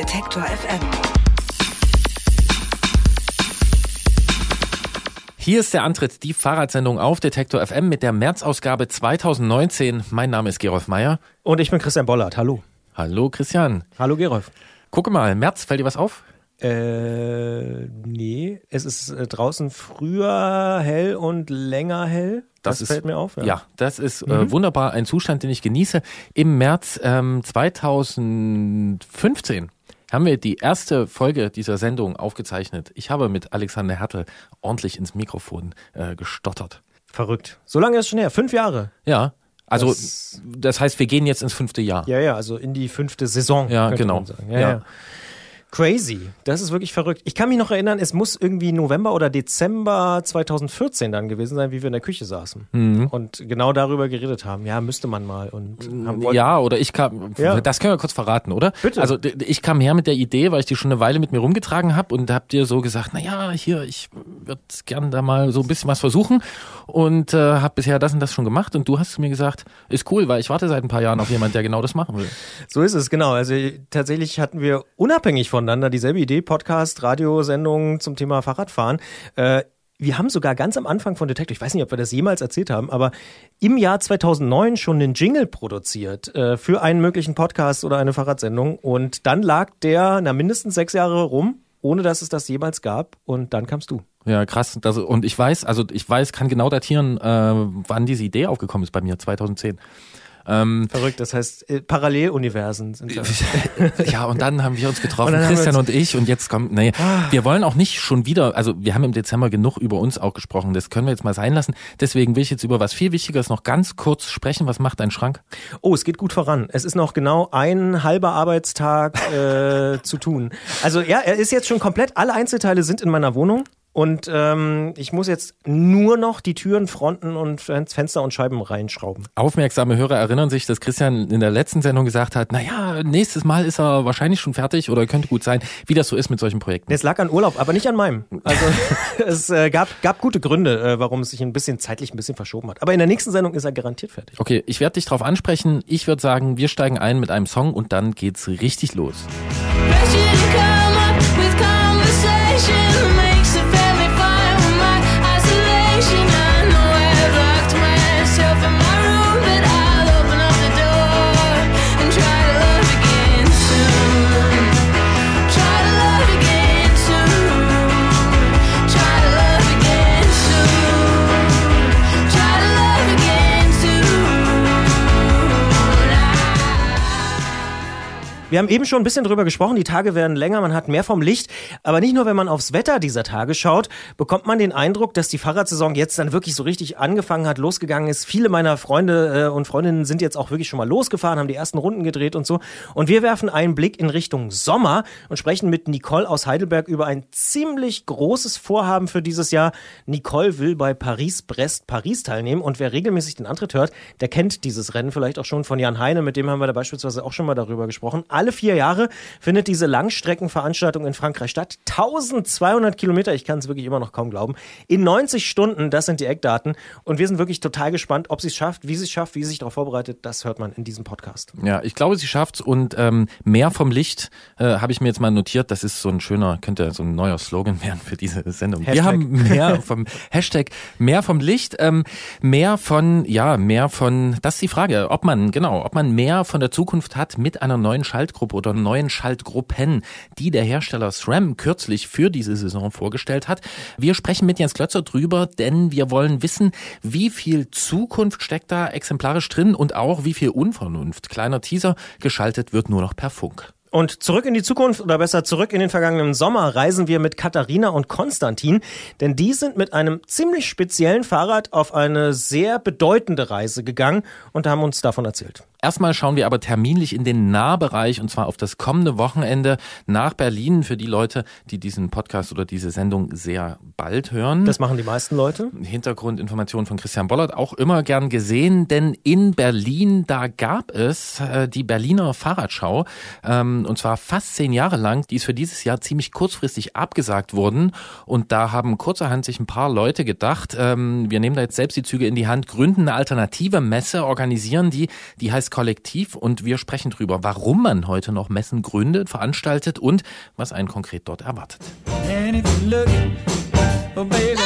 Detektor FM. Hier ist der Antritt, die Fahrradsendung auf Detektor FM mit der März-Ausgabe 2019. Mein Name ist Gerolf Meyer. Und ich bin Christian Bollert. Hallo. Hallo Christian. Hallo Gerolf. Gucke mal, März, fällt dir was auf? Äh, nee, es ist äh, draußen früher hell und länger hell. Das, Das ist- fällt mir auf. Ja, das ist äh, wunderbar, ein Zustand, den ich genieße. Im März ähm, 2015 haben wir die erste Folge dieser Sendung aufgezeichnet. Ich habe mit Alexander Hertel ordentlich ins Mikrofon äh, gestottert. Verrückt. So lange ist es schon her. Fünf Jahre. Ja, also das, Das- heißt, wir gehen jetzt ins fünfte Jahr. Ja, ja, also in die fünfte Saison. Ja, genau. Ja, Ja. ja. Crazy. Das ist wirklich verrückt. Ich kann mich noch erinnern, es muss irgendwie November oder Dezember 2014 dann gewesen sein, wie wir in der Küche saßen Mhm. und genau darüber geredet haben. Ja, müsste man mal. Und Ja, oder ich kam, Ja. das können wir kurz verraten, oder? Bitte. Also ich kam her mit der Idee, weil ich die schon eine Weile mit mir rumgetragen habe und hab dir so gesagt, na ja, hier, ich würde gern da mal so ein bisschen was versuchen und äh, habe bisher das und das schon gemacht und du hast zu mir gesagt, ist cool, weil ich warte seit ein paar Jahren auf jemand, der genau das machen will. So ist es, genau. Also tatsächlich hatten wir unabhängig voneinander dieselbe Idee, Podcast, Radiosendung zum Thema Fahrradfahren. Äh, wir haben sogar ganz am Anfang von Detective, ich weiß nicht, ob wir das jemals erzählt haben, aber im Jahr 2009 schon einen Jingle produziert äh, für einen möglichen Podcast oder eine Fahrradsendung. Und dann lag der, na mindestens sechs Jahre rum, ohne dass es das jemals gab. Und dann kamst du. Ja, krass. Das, und ich weiß, also ich weiß, kann genau datieren, äh, wann diese Idee aufgekommen ist bei mir, 2010. Ähm, Verrückt, das heißt, äh, Paralleluniversen sind das. ja, und dann haben wir uns Und getroffen, wir Christian uns- und ich, und jetzt kommt, nee, wir wollen auch nicht schon wieder, also wir haben im Dezember genug über uns auch gesprochen, das können wir jetzt mal sein lassen. Deswegen will ich jetzt über was viel Wichtigeres noch ganz kurz sprechen. Was macht dein Schrank? Oh, es geht gut voran. Es ist noch genau ein halber Arbeitstag äh, zu tun. Also ja, er ist jetzt schon komplett, alle Einzelteile sind in meiner Wohnung. Und ähm, ich muss jetzt nur noch die Türen, Fronten und Fen- Fenster und Scheiben reinschrauben. Aufmerksame Hörer erinnern sich, dass Christian in der letzten Sendung gesagt hat, na ja, nächstes Mal ist er wahrscheinlich schon fertig oder könnte gut sein, wie das so ist mit solchen Projekten. Es lag an Urlaub, aber nicht an meinem. Also es äh, gab, gab gute Gründe, äh, warum es sich ein bisschen zeitlich ein bisschen verschoben hat. Aber in der nächsten Sendung ist er garantiert fertig. Okay, ich werde dich drauf ansprechen. Ich würde sagen, wir steigen ein mit einem Song und dann geht's richtig los. Pressure Wir haben eben schon ein bisschen drüber gesprochen, die Tage werden länger, man hat mehr vom Licht. Aber nicht nur, wenn man aufs Wetter dieser Tage schaut, bekommt man den Eindruck, dass die Fahrradsaison jetzt dann wirklich so richtig angefangen hat, losgegangen ist. Viele meiner Freunde äh, und Freundinnen sind jetzt auch wirklich schon mal losgefahren, haben die ersten Runden gedreht und so. Und wir werfen einen Blick in Richtung Sommer und sprechen mit Nicole aus Heidelberg über ein ziemlich großes Vorhaben für dieses Jahr. Nicole will bei Paris-Brest-Paris teilnehmen und wer regelmäßig den Antritt hört, der kennt dieses Rennen vielleicht auch schon von Jan Heine, mit dem haben wir da beispielsweise auch schon mal darüber gesprochen. Alle vier Jahre findet diese Langstreckenveranstaltung in Frankreich statt. 1200 Kilometer, ich kann es wirklich immer noch kaum glauben. In 90 Stunden, das sind die Eckdaten. Und wir sind wirklich total gespannt, ob sie es schafft, wie sie es schafft, wie sie sich darauf vorbereitet. Das hört man in diesem Podcast. Ja, ich glaube, sie schafft's und ähm, mehr vom Licht äh, habe ich mir jetzt mal notiert. Das ist so ein schöner, könnte so ein neuer Slogan werden für diese Sendung. Wir Hashtag. haben mehr vom Hashtag mehr vom Licht, ähm, mehr von ja mehr von. Das ist die Frage, ob man genau, ob man mehr von der Zukunft hat mit einer neuen Schaltung Schaltgruppe oder neuen Schaltgruppen, die der Hersteller SRAM kürzlich für diese Saison vorgestellt hat. Wir sprechen mit Jens Klötzer drüber, denn wir wollen wissen, wie viel Zukunft steckt da exemplarisch drin und auch wie viel Unvernunft. Kleiner Teaser, geschaltet wird nur noch per Funk. Und zurück in die Zukunft oder besser zurück in den vergangenen Sommer reisen wir mit Katharina und Konstantin, denn die sind mit einem ziemlich speziellen Fahrrad auf eine sehr bedeutende Reise gegangen und haben uns davon erzählt. Erstmal schauen wir aber terminlich in den Nahbereich und zwar auf das kommende Wochenende nach Berlin für die Leute, die diesen Podcast oder diese Sendung sehr bald hören. Das machen die meisten Leute. Hintergrundinformationen von Christian Bollert auch immer gern gesehen, denn in Berlin, da gab es äh, die Berliner Fahrradschau ähm, und zwar fast zehn Jahre lang. Die ist für dieses Jahr ziemlich kurzfristig abgesagt worden und da haben kurzerhand sich ein paar Leute gedacht, ähm, wir nehmen da jetzt selbst die Züge in die Hand, gründen eine alternative Messe, organisieren die, die heißt Kollektiv und wir sprechen drüber, warum man heute noch Messen gründet, veranstaltet und was einen konkret dort erwartet. And if you look, oh baby,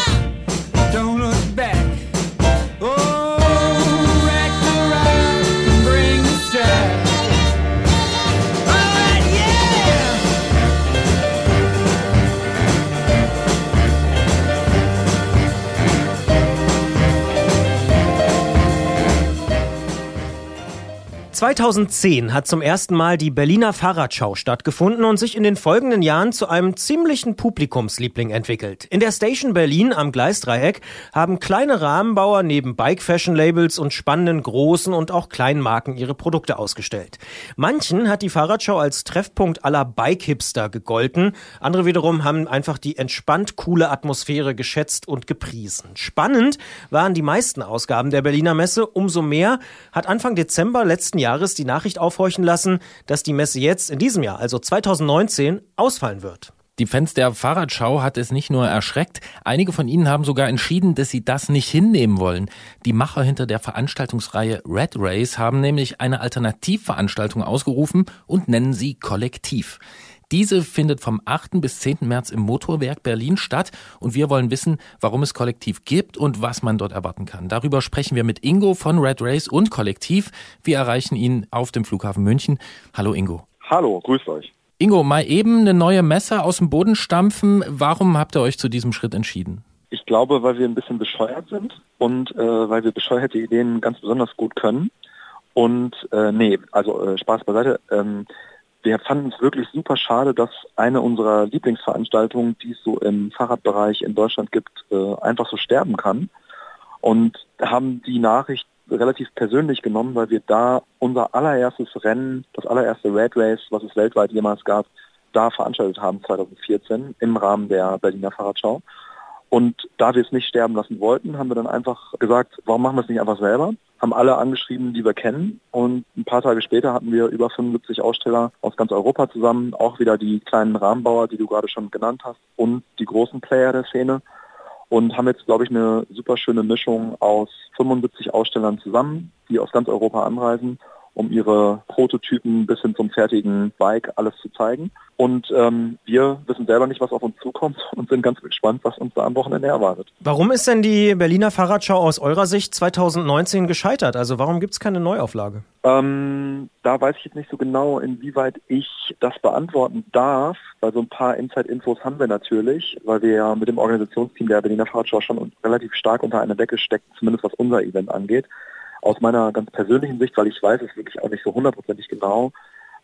...2010 hat zum ersten Mal die Berliner Fahrradschau stattgefunden und sich in den folgenden Jahren zu einem ziemlichen Publikumsliebling entwickelt. In der Station Berlin am Gleisdreieck haben kleine Rahmenbauer neben Bike-Fashion-Labels und spannenden großen und auch kleinen Marken ihre Produkte ausgestellt. Manchen hat die Fahrradschau als Treffpunkt aller Bike-Hipster gegolten, andere wiederum haben einfach die entspannt coole Atmosphäre geschätzt und gepriesen. Spannend waren die meisten Ausgaben der Berliner Messe, umso mehr hat Anfang Dezember letzten Jahres die Nachricht aufhorchen lassen, dass die Messe jetzt in diesem Jahr, also 2019, ausfallen wird. Die Fans der Fahrradschau hat es nicht nur erschreckt, einige von ihnen haben sogar entschieden, dass sie das nicht hinnehmen wollen. Die Macher hinter der Veranstaltungsreihe Red Race haben nämlich eine Alternativveranstaltung ausgerufen und nennen sie Kollektiv. Diese findet vom 8. bis 10. März im Motorwerk Berlin statt und wir wollen wissen, warum es Kollektiv gibt und was man dort erwarten kann. Darüber sprechen wir mit Ingo von Red Race und Kollektiv. Wir erreichen ihn auf dem Flughafen München. Hallo Ingo. Hallo, grüßt euch. Ingo, mal eben eine neue Messe aus dem Boden stampfen. Warum habt ihr euch zu diesem Schritt entschieden? Ich glaube, weil wir ein bisschen bescheuert sind und äh, weil wir bescheuerte Ideen ganz besonders gut können. Und äh, nee, also äh, Spaß beiseite. Ähm, wir fanden es wirklich super schade, dass eine unserer Lieblingsveranstaltungen, die es so im Fahrradbereich in Deutschland gibt, äh, einfach so sterben kann. Und haben die Nachricht relativ persönlich genommen, weil wir da unser allererstes Rennen, das allererste Red Race, was es weltweit jemals gab, da veranstaltet haben 2014 im Rahmen der Berliner Fahrradschau. Und da wir es nicht sterben lassen wollten, haben wir dann einfach gesagt, warum machen wir es nicht einfach selber? Haben alle angeschrieben, die wir kennen. Und ein paar Tage später hatten wir über 75 Aussteller aus ganz Europa zusammen, auch wieder die kleinen Rahmenbauer, die du gerade schon genannt hast, und die großen Player der Szene. Und haben jetzt, glaube ich, eine super schöne Mischung aus 75 Ausstellern zusammen, die aus ganz Europa anreisen, um ihre Prototypen bis hin zum fertigen Bike alles zu zeigen. Und ähm, wir wissen selber nicht, was auf uns zukommt und sind ganz gespannt, was uns da am Wochenende erwartet. Warum ist denn die Berliner Fahrradschau aus eurer Sicht 2019 gescheitert? Also warum gibt es keine Neuauflage? Ähm, da weiß ich jetzt nicht so genau, inwieweit ich das beantworten darf, weil so ein paar Inside-Infos haben wir natürlich, weil wir ja mit dem Organisationsteam der Berliner Fahrradschau schon relativ stark unter einer Decke stecken, zumindest was unser Event angeht. Aus meiner ganz persönlichen Sicht, weil ich weiß es wirklich auch nicht so hundertprozentig genau,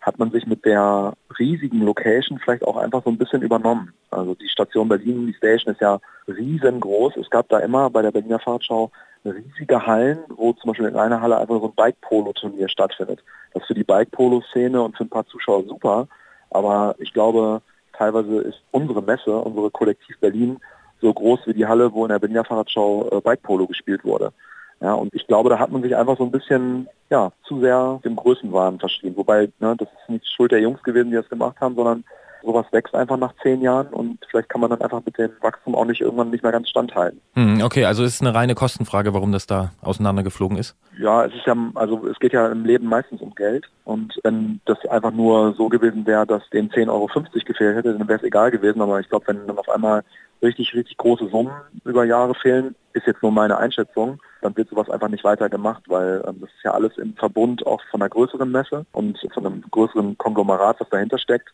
hat man sich mit der riesigen Location vielleicht auch einfach so ein bisschen übernommen. Also die Station Berlin, die Station ist ja riesengroß. Es gab da immer bei der Berliner Fahrradschau riesige Hallen, wo zum Beispiel in einer Halle einfach so ein Bike-Polo-Turnier stattfindet. Das ist für die Bike-Polo-Szene und für ein paar Zuschauer super, aber ich glaube, teilweise ist unsere Messe, unsere Kollektiv Berlin, so groß wie die Halle, wo in der Berliner Fahrradschau äh, Bike-Polo gespielt wurde. Ja, und ich glaube, da hat man sich einfach so ein bisschen ja, zu sehr dem Größenwahn verschrieben. Wobei, ne, das ist nicht Schuld der Jungs gewesen, die das gemacht haben, sondern sowas wächst einfach nach zehn Jahren und vielleicht kann man dann einfach mit dem Wachstum auch nicht irgendwann nicht mehr ganz standhalten. Hm, okay, also es ist eine reine Kostenfrage, warum das da auseinandergeflogen ist. Ja, es ist ja, also es geht ja im Leben meistens um Geld und wenn das einfach nur so gewesen wäre, dass dem 10,50 Euro gefehlt hätte, dann wäre es egal gewesen, aber ich glaube, wenn dann auf einmal richtig, richtig große Summen über Jahre fehlen, ist jetzt nur meine Einschätzung, dann wird sowas einfach nicht weiter gemacht, weil ähm, das ist ja alles im Verbund auch von einer größeren Messe und von einem größeren Konglomerat, was dahinter steckt.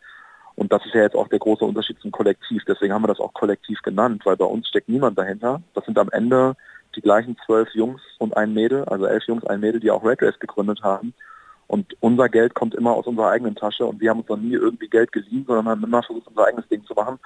Und das ist ja jetzt auch der große Unterschied zum Kollektiv. Deswegen haben wir das auch Kollektiv genannt, weil bei uns steckt niemand dahinter. Das sind am Ende die gleichen zwölf Jungs und ein Mädel, also elf Jungs, ein Mädel, die auch Red Race gegründet haben. Und unser Geld kommt immer aus unserer eigenen Tasche und wir haben uns noch nie irgendwie Geld geliehen, sondern haben immer versucht, unser eigenes Ding zu machen.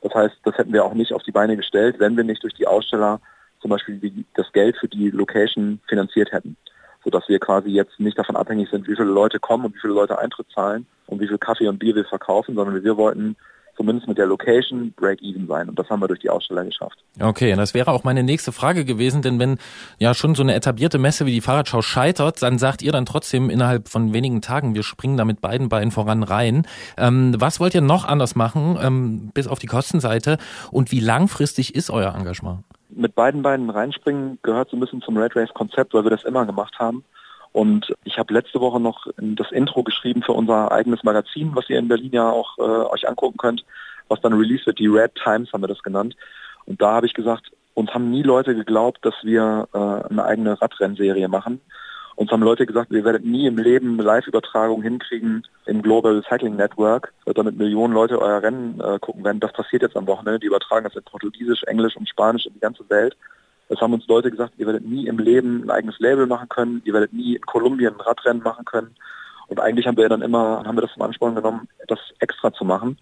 Das heißt, das hätten wir auch nicht auf die Beine gestellt, wenn wir nicht durch die Aussteller zum Beispiel das Geld für die Location finanziert hätten. Sodass wir quasi jetzt nicht davon abhängig sind, wie viele Leute kommen und wie viele Leute Eintritt zahlen und wie viel Kaffee und Bier wir verkaufen, sondern wir wollten zumindest mit der Location Break-Even sein. Und das haben wir durch die Aussteller geschafft. Okay, und das wäre auch meine nächste Frage gewesen, denn wenn ja schon so eine etablierte Messe wie die Fahrradschau scheitert, dann sagt ihr dann trotzdem innerhalb von wenigen Tagen, wir springen da mit beiden Beinen voran rein. Ähm, was wollt ihr noch anders machen, ähm, bis auf die Kostenseite? Und wie langfristig ist euer Engagement? Mit beiden Beinen reinspringen gehört so ein bisschen zum Red Race Konzept, weil wir das immer gemacht haben. Und ich habe letzte Woche noch das Intro geschrieben für unser eigenes Magazin, was ihr in Berlin ja auch äh, euch angucken könnt, was dann released wird. Die Red Times haben wir das genannt. Und da habe ich gesagt, uns haben nie Leute geglaubt, dass wir äh, eine eigene Radrennserie machen. Uns haben Leute gesagt, wir werden nie im Leben Live-Übertragung hinkriegen im Global Cycling Network, äh, damit Millionen Leute euer Rennen äh, gucken werden. Das passiert jetzt am Wochenende. Die übertragen das in Portugiesisch, Englisch und Spanisch in die ganze Welt. Das haben uns Leute gesagt, ihr werdet nie im Leben ein eigenes Label machen können, ihr werdet nie in Kolumbien ein Radrennen machen können. Und eigentlich haben wir dann immer, haben wir das zum Ansporn genommen, das extra zu machen,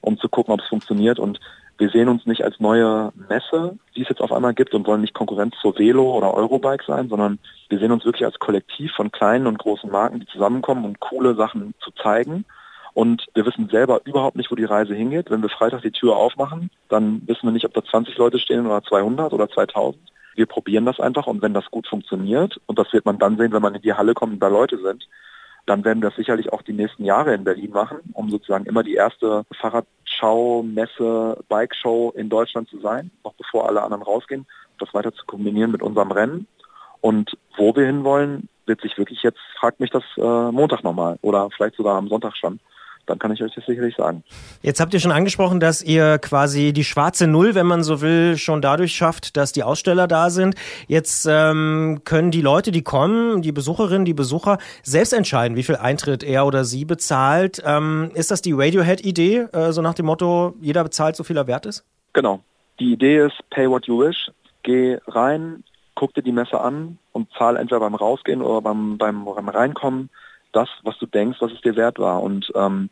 um zu gucken, ob es funktioniert. Und wir sehen uns nicht als neue Messe, die es jetzt auf einmal gibt und wollen nicht Konkurrenz zur Velo oder Eurobike sein, sondern wir sehen uns wirklich als Kollektiv von kleinen und großen Marken, die zusammenkommen, um coole Sachen zu zeigen. Und wir wissen selber überhaupt nicht, wo die Reise hingeht. Wenn wir Freitag die Tür aufmachen, dann wissen wir nicht, ob da 20 Leute stehen oder 200 oder 2000. Wir probieren das einfach und wenn das gut funktioniert, und das wird man dann sehen, wenn man in die Halle kommt und da Leute sind, dann werden wir das sicherlich auch die nächsten Jahre in Berlin machen, um sozusagen immer die erste Fahrradschau, Messe, Bike-Show in Deutschland zu sein, noch bevor alle anderen rausgehen, das weiter zu kombinieren mit unserem Rennen. Und wo wir hinwollen, wird sich wirklich jetzt, fragt mich das äh, Montag nochmal oder vielleicht sogar am Sonntag schon dann kann ich euch das sicherlich sagen. Jetzt habt ihr schon angesprochen, dass ihr quasi die schwarze Null, wenn man so will, schon dadurch schafft, dass die Aussteller da sind. Jetzt ähm, können die Leute, die kommen, die Besucherinnen, die Besucher, selbst entscheiden, wie viel Eintritt er oder sie bezahlt. Ähm, ist das die Radiohead-Idee, äh, so nach dem Motto, jeder bezahlt, so viel er wert ist? Genau. Die Idee ist, pay what you wish. Geh rein, guck dir die Messe an und zahl entweder beim Rausgehen oder beim, beim, beim Reinkommen das, was du denkst, was es dir wert war. Und ähm,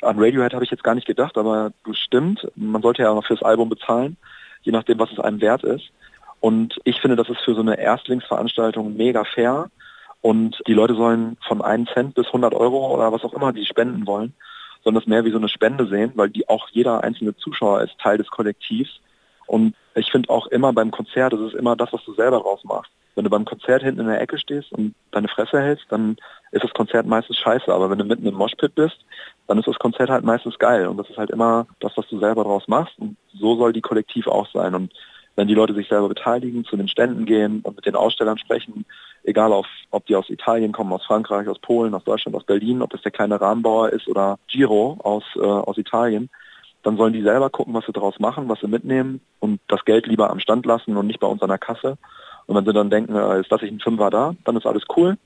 an Radiohead habe ich jetzt gar nicht gedacht, aber du stimmt, man sollte ja auch fürs Album bezahlen, je nachdem, was es einem wert ist. Und ich finde, das ist für so eine Erstlingsveranstaltung mega fair. Und die Leute sollen von einem Cent bis 100 Euro oder was auch immer die spenden wollen, sondern es mehr wie so eine Spende sehen, weil die auch jeder einzelne Zuschauer ist Teil des Kollektivs. Und ich finde auch immer beim Konzert, das ist immer das, was du selber draus machst. Wenn du beim Konzert hinten in der Ecke stehst und deine Fresse hältst, dann ist das Konzert meistens scheiße. Aber wenn du mitten im Moshpit bist, dann ist das Konzert halt meistens geil. Und das ist halt immer das, was du selber draus machst. Und so soll die Kollektiv auch sein. Und wenn die Leute sich selber beteiligen, zu den Ständen gehen und mit den Ausstellern sprechen, egal auf, ob die aus Italien kommen, aus Frankreich, aus Polen, aus Deutschland, aus Berlin, ob das der kleine Rahmenbauer ist oder Giro aus, äh, aus Italien, dann sollen die selber gucken, was sie daraus machen, was sie mitnehmen und das Geld lieber am Stand lassen und nicht bei uns an der Kasse. Und wenn sie dann denken, äh, ist das ich ein Fünfer da, dann ist alles cool.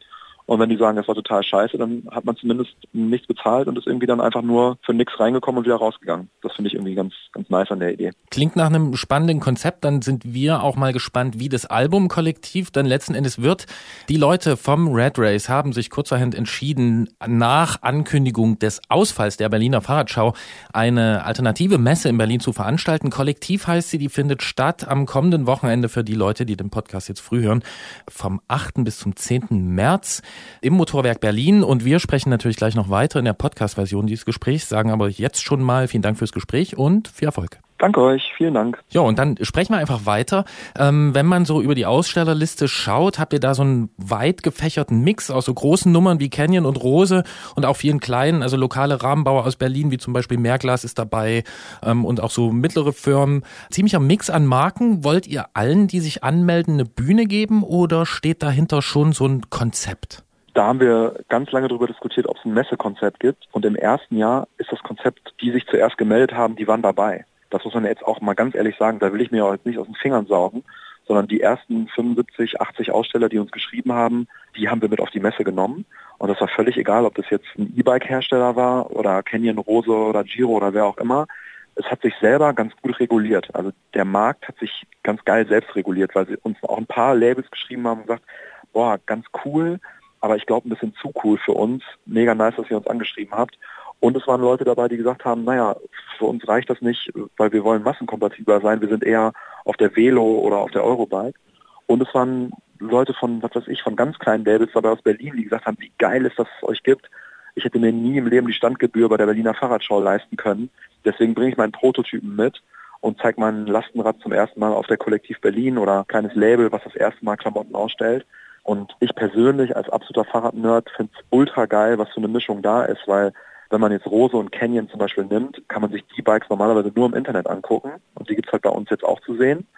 Und wenn die sagen, das war total scheiße, dann hat man zumindest nichts bezahlt und ist irgendwie dann einfach nur für nichts reingekommen und wieder rausgegangen. Das finde ich irgendwie ganz, ganz nice an der Idee. Klingt nach einem spannenden Konzept. Dann sind wir auch mal gespannt, wie das Album-Kollektiv dann letzten Endes wird. Die Leute vom Red Race haben sich kurzerhand entschieden, nach Ankündigung des Ausfalls der Berliner Fahrradschau eine alternative Messe in Berlin zu veranstalten. Kollektiv heißt sie, die findet statt am kommenden Wochenende für die Leute, die den Podcast jetzt früh hören, vom 8. bis zum 10. März im Motorwerk Berlin. Und wir sprechen natürlich gleich noch weiter in der Podcast-Version dieses Gesprächs, sagen aber jetzt schon mal vielen Dank fürs Gespräch und viel Erfolg. Danke euch, vielen Dank. Ja, und dann sprechen wir einfach weiter. Ähm, wenn man so über die Ausstellerliste schaut, habt ihr da so einen weit gefächerten Mix aus so großen Nummern wie Canyon und Rose und auch vielen kleinen, also lokale Rahmenbauer aus Berlin, wie zum Beispiel Mehrglas ist dabei ähm, und auch so mittlere Firmen. Ziemlicher Mix an Marken. Wollt ihr allen, die sich anmelden, eine Bühne geben oder steht dahinter schon so ein Konzept? Da haben wir ganz lange darüber diskutiert, ob es ein Messekonzept gibt. Und im ersten Jahr ist das Konzept, die sich zuerst gemeldet haben, die waren dabei. Das muss man jetzt auch mal ganz ehrlich sagen, da will ich mir auch jetzt nicht aus den Fingern saugen, sondern die ersten 75, 80 Aussteller, die uns geschrieben haben, die haben wir mit auf die Messe genommen. Und das war völlig egal, ob das jetzt ein E-Bike-Hersteller war oder Canyon Rose oder Giro oder wer auch immer. Es hat sich selber ganz gut reguliert. Also der Markt hat sich ganz geil selbst reguliert, weil sie uns auch ein paar Labels geschrieben haben und gesagt, boah, ganz cool, aber ich glaube ein bisschen zu cool für uns. Mega nice, dass ihr uns angeschrieben habt. Und es waren Leute dabei, die gesagt haben, naja, für uns reicht das nicht, weil wir wollen massenkompatibler sein. Wir sind eher auf der Velo oder auf der Eurobike. Und es waren Leute von, was weiß ich, von ganz kleinen Labels dabei aus Berlin, die gesagt haben, wie geil ist, dass es euch gibt. Ich hätte mir nie im Leben die Standgebühr bei der Berliner Fahrradschau leisten können. Deswegen bringe ich meinen Prototypen mit und zeige mein Lastenrad zum ersten Mal auf der Kollektiv Berlin oder kleines Label, was das erste Mal Klamotten ausstellt. Und ich persönlich als absoluter Fahrradnerd finde es ultra geil, was für eine Mischung da ist, weil wenn man jetzt Rose und Canyon zum Beispiel nimmt, kann man sich die Bikes normalerweise nur im Internet angucken und die gibt's halt bei uns jetzt auch zu sehen.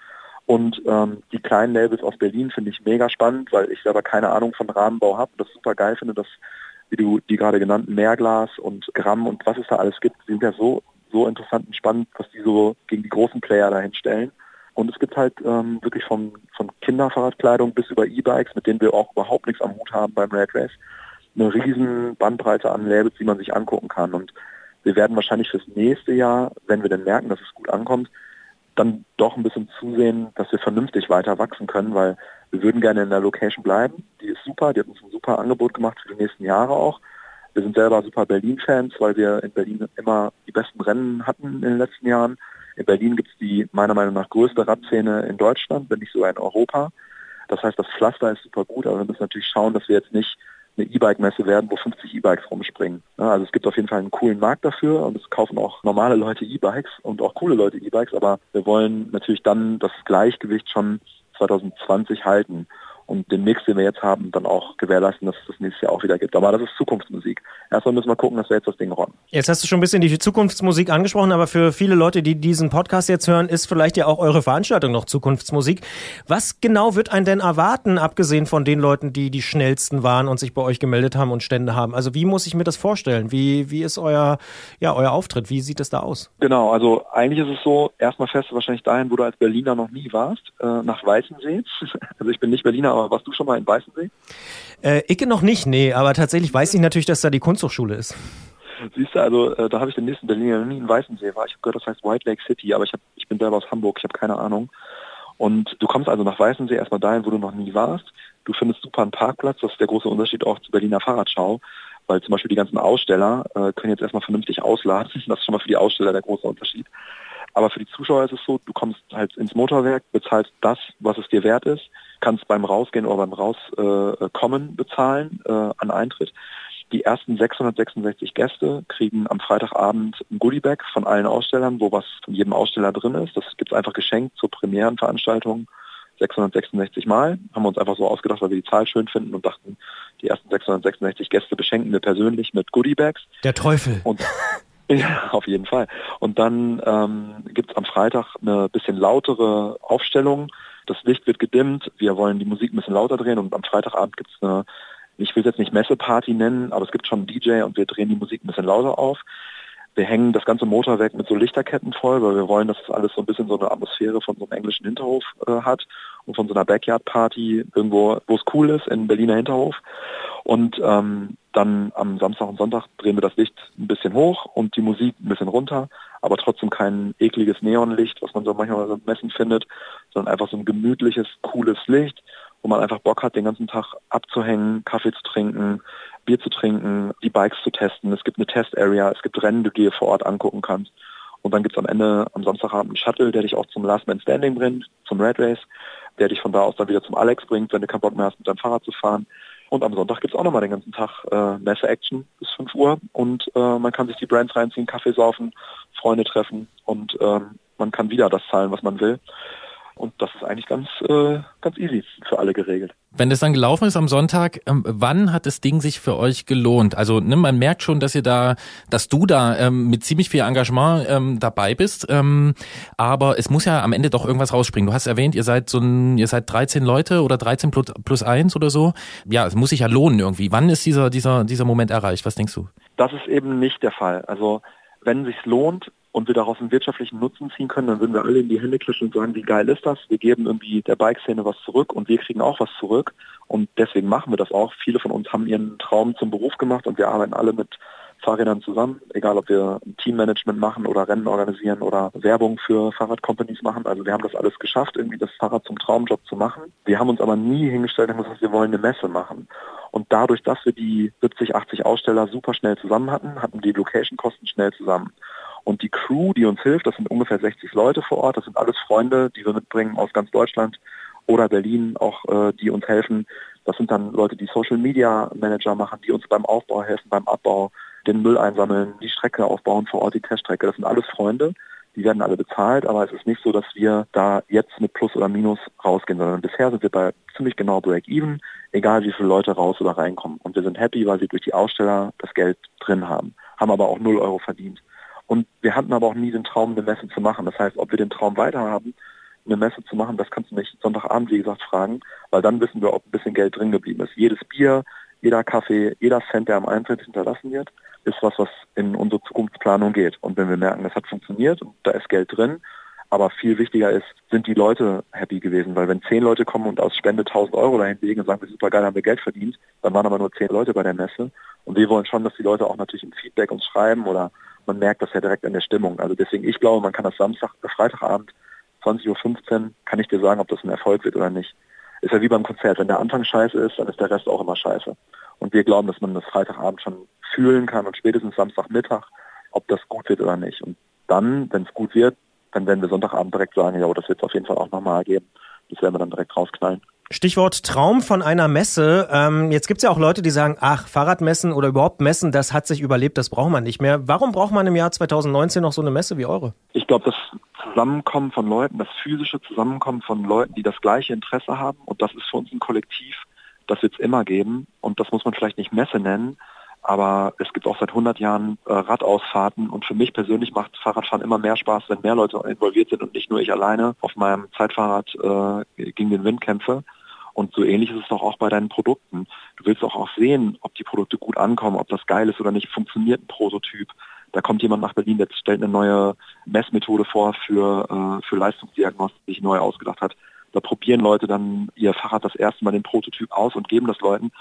Und ähm, die kleinen Labels aus Berlin finde ich mega spannend, weil ich selber keine Ahnung von Rahmenbau habe und das super geil finde, dass, wie du die gerade genannten Mehrglas und Gramm und was es da alles gibt, sind ja so, so interessant und spannend, was die so gegen die großen Player dahin stellen. Und es gibt halt ähm, wirklich von, von Kinderfahrradkleidung bis über E-Bikes, mit denen wir auch überhaupt nichts am Hut haben beim Red Race, eine riesen Bandbreite an Labels, die man sich angucken kann. Und wir werden wahrscheinlich fürs nächste Jahr, wenn wir dann merken, dass es gut ankommt, dann doch ein bisschen zusehen, dass wir vernünftig weiter wachsen können, weil wir würden gerne in der Location bleiben. Die ist super, die hat uns ein super Angebot gemacht für die nächsten Jahre auch. Wir sind selber super Berlin-Fans, weil wir in Berlin immer die besten Rennen hatten in den letzten Jahren. In Berlin gibt es die meiner Meinung nach größte Radszene in Deutschland, wenn nicht sogar in Europa. Das heißt, das Pflaster ist super gut, aber wir müssen natürlich schauen, dass wir jetzt nicht eine E-Bike-Messe werden, wo 50 E-Bikes rumspringen. Also es gibt auf jeden Fall einen coolen Markt dafür und es kaufen auch normale Leute E-Bikes und auch coole Leute E-Bikes, aber wir wollen natürlich dann das Gleichgewicht schon 2020 halten und den Mix, den wir jetzt haben, dann auch gewährleisten, dass es das nächstes Jahr auch wieder gibt. Aber das ist Zukunftsmusik. Erstmal müssen wir gucken, dass wir jetzt das Ding rocken. Jetzt hast du schon ein bisschen die Zukunftsmusik angesprochen, aber für viele Leute, die diesen Podcast jetzt hören, ist vielleicht ja auch eure Veranstaltung noch Zukunftsmusik. Was genau wird einen denn erwarten, abgesehen von den Leuten, die die schnellsten waren und sich bei euch gemeldet haben und Stände haben? Also wie muss ich mir das vorstellen? Wie, wie ist euer, ja, euer Auftritt? Wie sieht es da aus? Genau, also eigentlich ist es so, erstmal fährst du wahrscheinlich dahin, wo du als Berliner noch nie warst, äh, nach Weißensee. Also ich bin nicht Berliner, aber warst du schon mal in Weißensee? Äh, Icke noch nicht, nee, aber tatsächlich weiß ich natürlich, dass da die Kunsthochschule ist. Siehst du, also äh, da habe ich den nächsten Berliner nie in Weißensee war. Ich habe gehört, das heißt White Lake City, aber ich, hab, ich bin selber aus Hamburg, ich habe keine Ahnung. Und du kommst also nach Weißensee erstmal dahin, wo du noch nie warst. Du findest super einen Parkplatz, das ist der große Unterschied auch zur Berliner Fahrradschau, weil zum Beispiel die ganzen Aussteller äh, können jetzt erstmal vernünftig ausladen. Das ist schon mal für die Aussteller der große Unterschied. Aber für die Zuschauer ist es so, du kommst halt ins Motorwerk, bezahlst das, was es dir wert ist, kannst beim Rausgehen oder beim Rauskommen äh, bezahlen äh, an Eintritt. Die ersten 666 Gäste kriegen am Freitagabend ein Goodiebag von allen Ausstellern, wo was von jedem Aussteller drin ist. Das gibt's einfach geschenkt zur Premierenveranstaltung 666 Mal. Haben wir uns einfach so ausgedacht, weil wir die Zahl schön finden und dachten, die ersten 666 Gäste beschenken wir persönlich mit Goodiebags. Der Teufel. Und ja, auf jeden Fall. Und dann ähm, gibt es am Freitag eine bisschen lautere Aufstellung. Das Licht wird gedimmt. Wir wollen die Musik ein bisschen lauter drehen und am Freitagabend gibt es eine, ich will es jetzt nicht Messeparty nennen, aber es gibt schon einen DJ und wir drehen die Musik ein bisschen lauter auf. Wir hängen das ganze Motorwerk mit so Lichterketten voll, weil wir wollen, dass es alles so ein bisschen so eine Atmosphäre von so einem englischen Hinterhof äh, hat und von so einer Backyard-Party irgendwo, wo es cool ist, in Berliner Hinterhof. Und ähm, dann am Samstag und Sonntag drehen wir das Licht ein bisschen hoch und die Musik ein bisschen runter, aber trotzdem kein ekliges Neonlicht, was man so manchmal so Messen findet, sondern einfach so ein gemütliches, cooles Licht, wo man einfach Bock hat, den ganzen Tag abzuhängen, Kaffee zu trinken, Bier zu trinken, die Bikes zu testen. Es gibt eine Test-Area, es gibt Rennen, die du dir vor Ort angucken kannst. Und dann gibt's am Ende am Samstagabend einen Shuttle, der dich auch zum Last Man Standing bringt, zum Red Race, der dich von da aus dann wieder zum Alex bringt, wenn du keinen Bock mehr hast, mit deinem Fahrrad zu fahren. Und am Sonntag gibt's auch nochmal den ganzen Tag äh, Messe-Action bis 5 Uhr und äh, man kann sich die Brands reinziehen, Kaffee saufen, Freunde treffen und ähm, man kann wieder das zahlen, was man will. Und das ist eigentlich ganz, äh, ganz easy für alle geregelt. Wenn das dann gelaufen ist am Sonntag, ähm, wann hat das Ding sich für euch gelohnt? Also ne, man merkt schon, dass ihr da, dass du da ähm, mit ziemlich viel Engagement ähm, dabei bist. Ähm, aber es muss ja am Ende doch irgendwas rausspringen. Du hast erwähnt, ihr seid so ein, ihr seid 13 Leute oder 13 plus, plus 1 oder so. Ja, es muss sich ja lohnen irgendwie. Wann ist dieser, dieser, dieser Moment erreicht? Was denkst du? Das ist eben nicht der Fall. Also wenn sich's lohnt und wir daraus einen wirtschaftlichen Nutzen ziehen können, dann würden wir alle in die Hände klatschen und sagen, wie geil ist das? Wir geben irgendwie der Bike-Szene was zurück und wir kriegen auch was zurück. Und deswegen machen wir das auch. Viele von uns haben ihren Traum zum Beruf gemacht und wir arbeiten alle mit Fahrrädern zusammen, egal ob wir Teammanagement machen oder Rennen organisieren oder Werbung für Fahrradcompanies machen. Also wir haben das alles geschafft, irgendwie das Fahrrad zum Traumjob zu machen. Wir haben uns aber nie hingestellt und gesagt, wir wollen eine Messe machen. Und dadurch, dass wir die 70, 80 Aussteller super schnell zusammen hatten, hatten die Location-Kosten schnell zusammen. Und die Crew, die uns hilft, das sind ungefähr 60 Leute vor Ort, das sind alles Freunde, die wir mitbringen aus ganz Deutschland oder Berlin auch, äh, die uns helfen. Das sind dann Leute, die Social Media Manager machen, die uns beim Aufbau helfen, beim Abbau, den Müll einsammeln, die Strecke aufbauen vor Ort, die Teststrecke. Das sind alles Freunde, die werden alle bezahlt, aber es ist nicht so, dass wir da jetzt mit Plus oder Minus rausgehen, sondern bisher sind wir bei ziemlich genau Break-Even, egal wie viele Leute raus oder reinkommen. Und wir sind happy, weil wir durch die Aussteller das Geld drin haben, haben aber auch 0 Euro verdient. Und wir hatten aber auch nie den Traum, eine Messe zu machen. Das heißt, ob wir den Traum weiterhaben, eine Messe zu machen, das kannst du mich Sonntagabend, wie gesagt, fragen, weil dann wissen wir, ob ein bisschen Geld drin geblieben ist. Jedes Bier, jeder Kaffee, jeder Cent, der am Eintritt hinterlassen wird, ist was, was in unsere Zukunftsplanung geht. Und wenn wir merken, das hat funktioniert und da ist Geld drin, aber viel wichtiger ist, sind die Leute happy gewesen, weil wenn zehn Leute kommen und aus Spende 1000 Euro dahin legen und sagen, wir super geil, haben wir Geld verdient, dann waren aber nur zehn Leute bei der Messe. Und wir wollen schon, dass die Leute auch natürlich ein Feedback uns schreiben oder man merkt das ja direkt an der Stimmung. Also deswegen, ich glaube, man kann das Samstag, äh, Freitagabend, 20.15 Uhr, kann ich dir sagen, ob das ein Erfolg wird oder nicht. Ist ja wie beim Konzert. Wenn der Anfang scheiße ist, dann ist der Rest auch immer scheiße. Und wir glauben, dass man das Freitagabend schon fühlen kann und spätestens Samstagmittag, ob das gut wird oder nicht. Und dann, wenn es gut wird, dann werden wir Sonntagabend direkt sagen, ja, das wird es auf jeden Fall auch nochmal geben. Das werden wir dann direkt rausknallen. Stichwort Traum von einer Messe. Ähm, jetzt gibt's ja auch Leute, die sagen, ach, Fahrradmessen oder überhaupt Messen, das hat sich überlebt, das braucht man nicht mehr. Warum braucht man im Jahr 2019 noch so eine Messe wie eure? Ich glaube, das Zusammenkommen von Leuten, das physische Zusammenkommen von Leuten, die das gleiche Interesse haben, und das ist für uns ein Kollektiv, das wird es immer geben. Und das muss man vielleicht nicht Messe nennen, aber es gibt auch seit 100 Jahren äh, Radausfahrten und für mich persönlich macht Fahrradfahren immer mehr Spaß, wenn mehr Leute involviert sind und nicht nur ich alleine auf meinem Zeitfahrrad äh, gegen den Wind kämpfe. Und so ähnlich ist es doch auch bei deinen Produkten. Du willst auch, auch sehen, ob die Produkte gut ankommen, ob das geil ist oder nicht. Funktioniert ein Prototyp? Da kommt jemand nach Berlin, der stellt eine neue Messmethode vor für, äh, für Leistungsdiagnostik, die sich neu ausgedacht hat. Da probieren Leute dann ihr Fahrrad das erste Mal den Prototyp aus und geben das Leuten.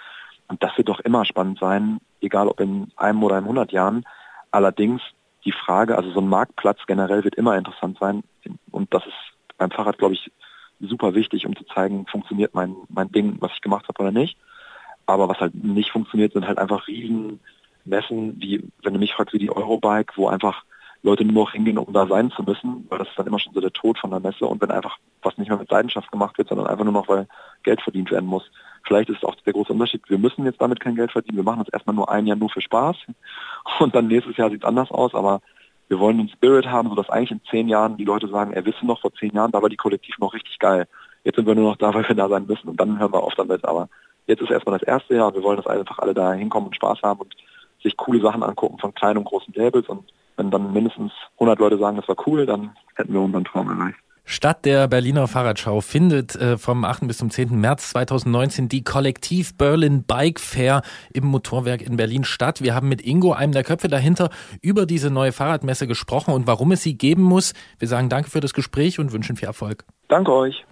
Und das wird doch immer spannend sein, egal ob in einem oder in 100 Jahren. Allerdings die Frage, also so ein Marktplatz generell wird immer interessant sein. Und das ist beim Fahrrad, glaube ich, super wichtig, um zu zeigen, funktioniert mein, mein Ding, was ich gemacht habe oder nicht. Aber was halt nicht funktioniert, sind halt einfach riesen Messen, wie, wenn du mich fragst, wie die Eurobike, wo einfach Leute nur noch hingehen, um da sein zu müssen, weil das ist dann immer schon so der Tod von der Messe. Und wenn einfach was nicht mehr mit Leidenschaft gemacht wird, sondern einfach nur noch, weil Geld verdient werden muss. Vielleicht ist auch der große Unterschied, wir müssen jetzt damit kein Geld verdienen, wir machen das erstmal nur ein Jahr nur für Spaß. Und dann nächstes Jahr sieht es anders aus, aber wir wollen einen Spirit haben, sodass eigentlich in zehn Jahren die Leute sagen, er wissen noch vor zehn Jahren, da war die Kollektiv noch richtig geil. Jetzt sind wir nur noch da, weil wir da sein müssen und dann hören wir auf damit. Aber jetzt ist erstmal das erste Jahr und wir wollen, dass einfach alle da hinkommen und Spaß haben und sich coole Sachen angucken von kleinen und großen Labels und wenn dann mindestens 100 Leute sagen, das war cool, dann hätten wir unseren Traum erreicht. Statt der Berliner Fahrradschau findet äh, vom 8. bis zum 10. März 2019 die Kollektiv Berlin Bike Fair im Motorwerk in Berlin statt. Wir haben mit Ingo, einem der Köpfe dahinter, über diese neue Fahrradmesse gesprochen und warum es sie geben muss. Wir sagen danke für das Gespräch und wünschen viel Erfolg. Danke euch.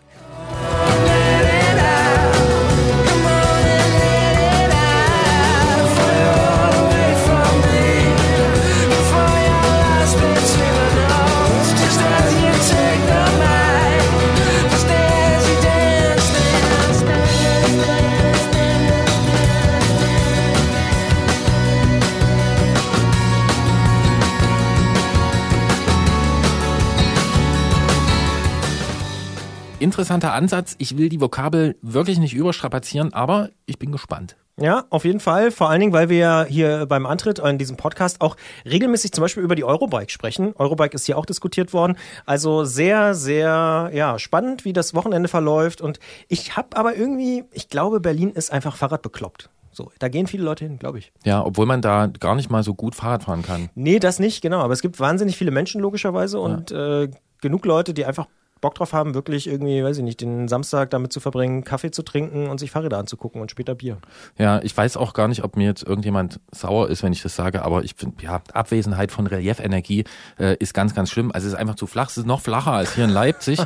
Interessanter Ansatz. Ich will die Vokabel wirklich nicht überstrapazieren, aber ich bin gespannt. Ja, auf jeden Fall. Vor allen Dingen, weil wir ja hier beim Antritt in diesem Podcast auch regelmäßig zum Beispiel über die Eurobike sprechen. Eurobike ist hier auch diskutiert worden. Also sehr, sehr ja, spannend, wie das Wochenende verläuft. Und ich habe aber irgendwie, ich glaube, Berlin ist einfach Fahrradbekloppt. So, da gehen viele Leute hin, glaube ich. Ja, obwohl man da gar nicht mal so gut Fahrrad fahren kann. Nee, das nicht, genau. Aber es gibt wahnsinnig viele Menschen logischerweise und äh, genug Leute, die einfach Bock drauf haben, wirklich irgendwie, weiß ich nicht, den Samstag damit zu verbringen, Kaffee zu trinken und sich Fahrräder anzugucken und später Bier. Ja, ich weiß auch gar nicht, ob mir jetzt irgendjemand sauer ist, wenn ich das sage, aber ich finde, ja, Abwesenheit von Reliefenergie äh, ist ganz, ganz schlimm. Also es ist einfach zu flach. Es ist noch flacher als hier in Leipzig.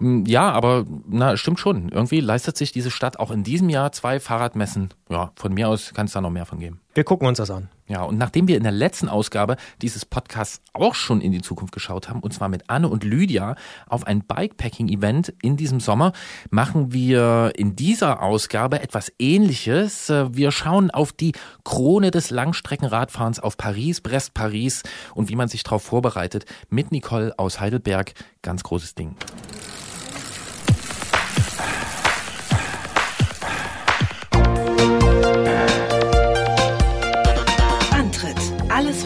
Mm, Ja, aber na, stimmt schon. Irgendwie leistet sich diese Stadt auch in diesem Jahr zwei Fahrradmessen. Ja, von mir aus kann es da noch mehr von geben. Wir gucken uns das an. Ja, und nachdem wir in der letzten Ausgabe dieses Podcasts auch schon in die Zukunft geschaut haben, und zwar mit Anne und Lydia auf ein Bikepacking-Event in diesem Sommer, machen wir in dieser Ausgabe etwas ähnliches. Äh, Wir schauen auf die Krone des Langstreckenradfahrens auf Paris, Brest, Paris und wie man sich darauf vorbereitet. Mit Nicole aus Heidelberg. Ganz großes Ding.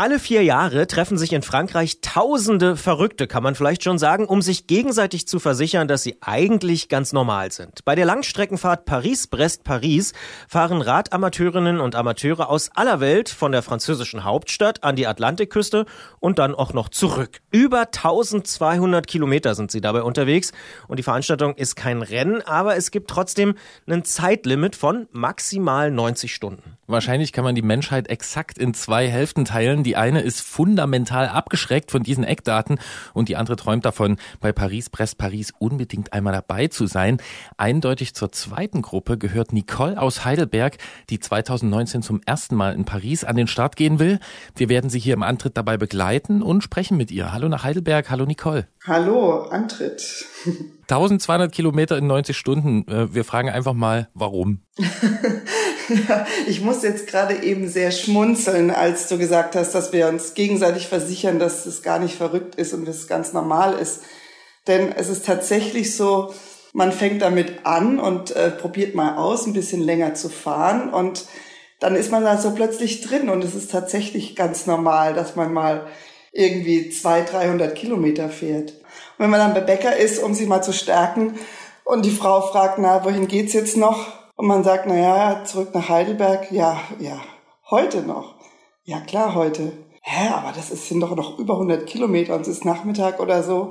Alle vier Jahre treffen sich in Frankreich tausende Verrückte, kann man vielleicht schon sagen, um sich gegenseitig zu versichern, dass sie eigentlich ganz normal sind. Bei der Langstreckenfahrt Paris-Brest-Paris fahren Radamateurinnen und Amateure aus aller Welt von der französischen Hauptstadt an die Atlantikküste und dann auch noch zurück. Über 1200 Kilometer sind sie dabei unterwegs und die Veranstaltung ist kein Rennen, aber es gibt trotzdem ein Zeitlimit von maximal 90 Stunden. Wahrscheinlich kann man die Menschheit exakt in zwei Hälften teilen. Die eine ist fundamental abgeschreckt von diesen Eckdaten und die andere träumt davon, bei Paris, Brest, Paris unbedingt einmal dabei zu sein. Eindeutig zur zweiten Gruppe gehört Nicole aus Heidelberg, die 2019 zum ersten Mal in Paris an den Start gehen will. Wir werden sie hier im Antritt dabei begleiten und sprechen mit ihr. Hallo nach Heidelberg, hallo Nicole. Hallo, Antritt. 1200 Kilometer in 90 Stunden. Äh, Wir fragen einfach mal, warum? Ich muss jetzt gerade eben sehr schmunzeln, als du gesagt hast, dass wir uns gegenseitig versichern, dass es gar nicht verrückt ist und dass es ganz normal ist. Denn es ist tatsächlich so, man fängt damit an und äh, probiert mal aus, ein bisschen länger zu fahren und dann ist man da so plötzlich drin und es ist tatsächlich ganz normal, dass man mal irgendwie 200, 300 Kilometer fährt. Wenn man dann bei Bäcker ist, um sich mal zu stärken und die Frau fragt, na, wohin geht's jetzt noch? Und man sagt, na ja, zurück nach Heidelberg. Ja, ja, heute noch. Ja, klar, heute. Hä, aber das ist, sind doch noch über 100 Kilometer und es ist Nachmittag oder so.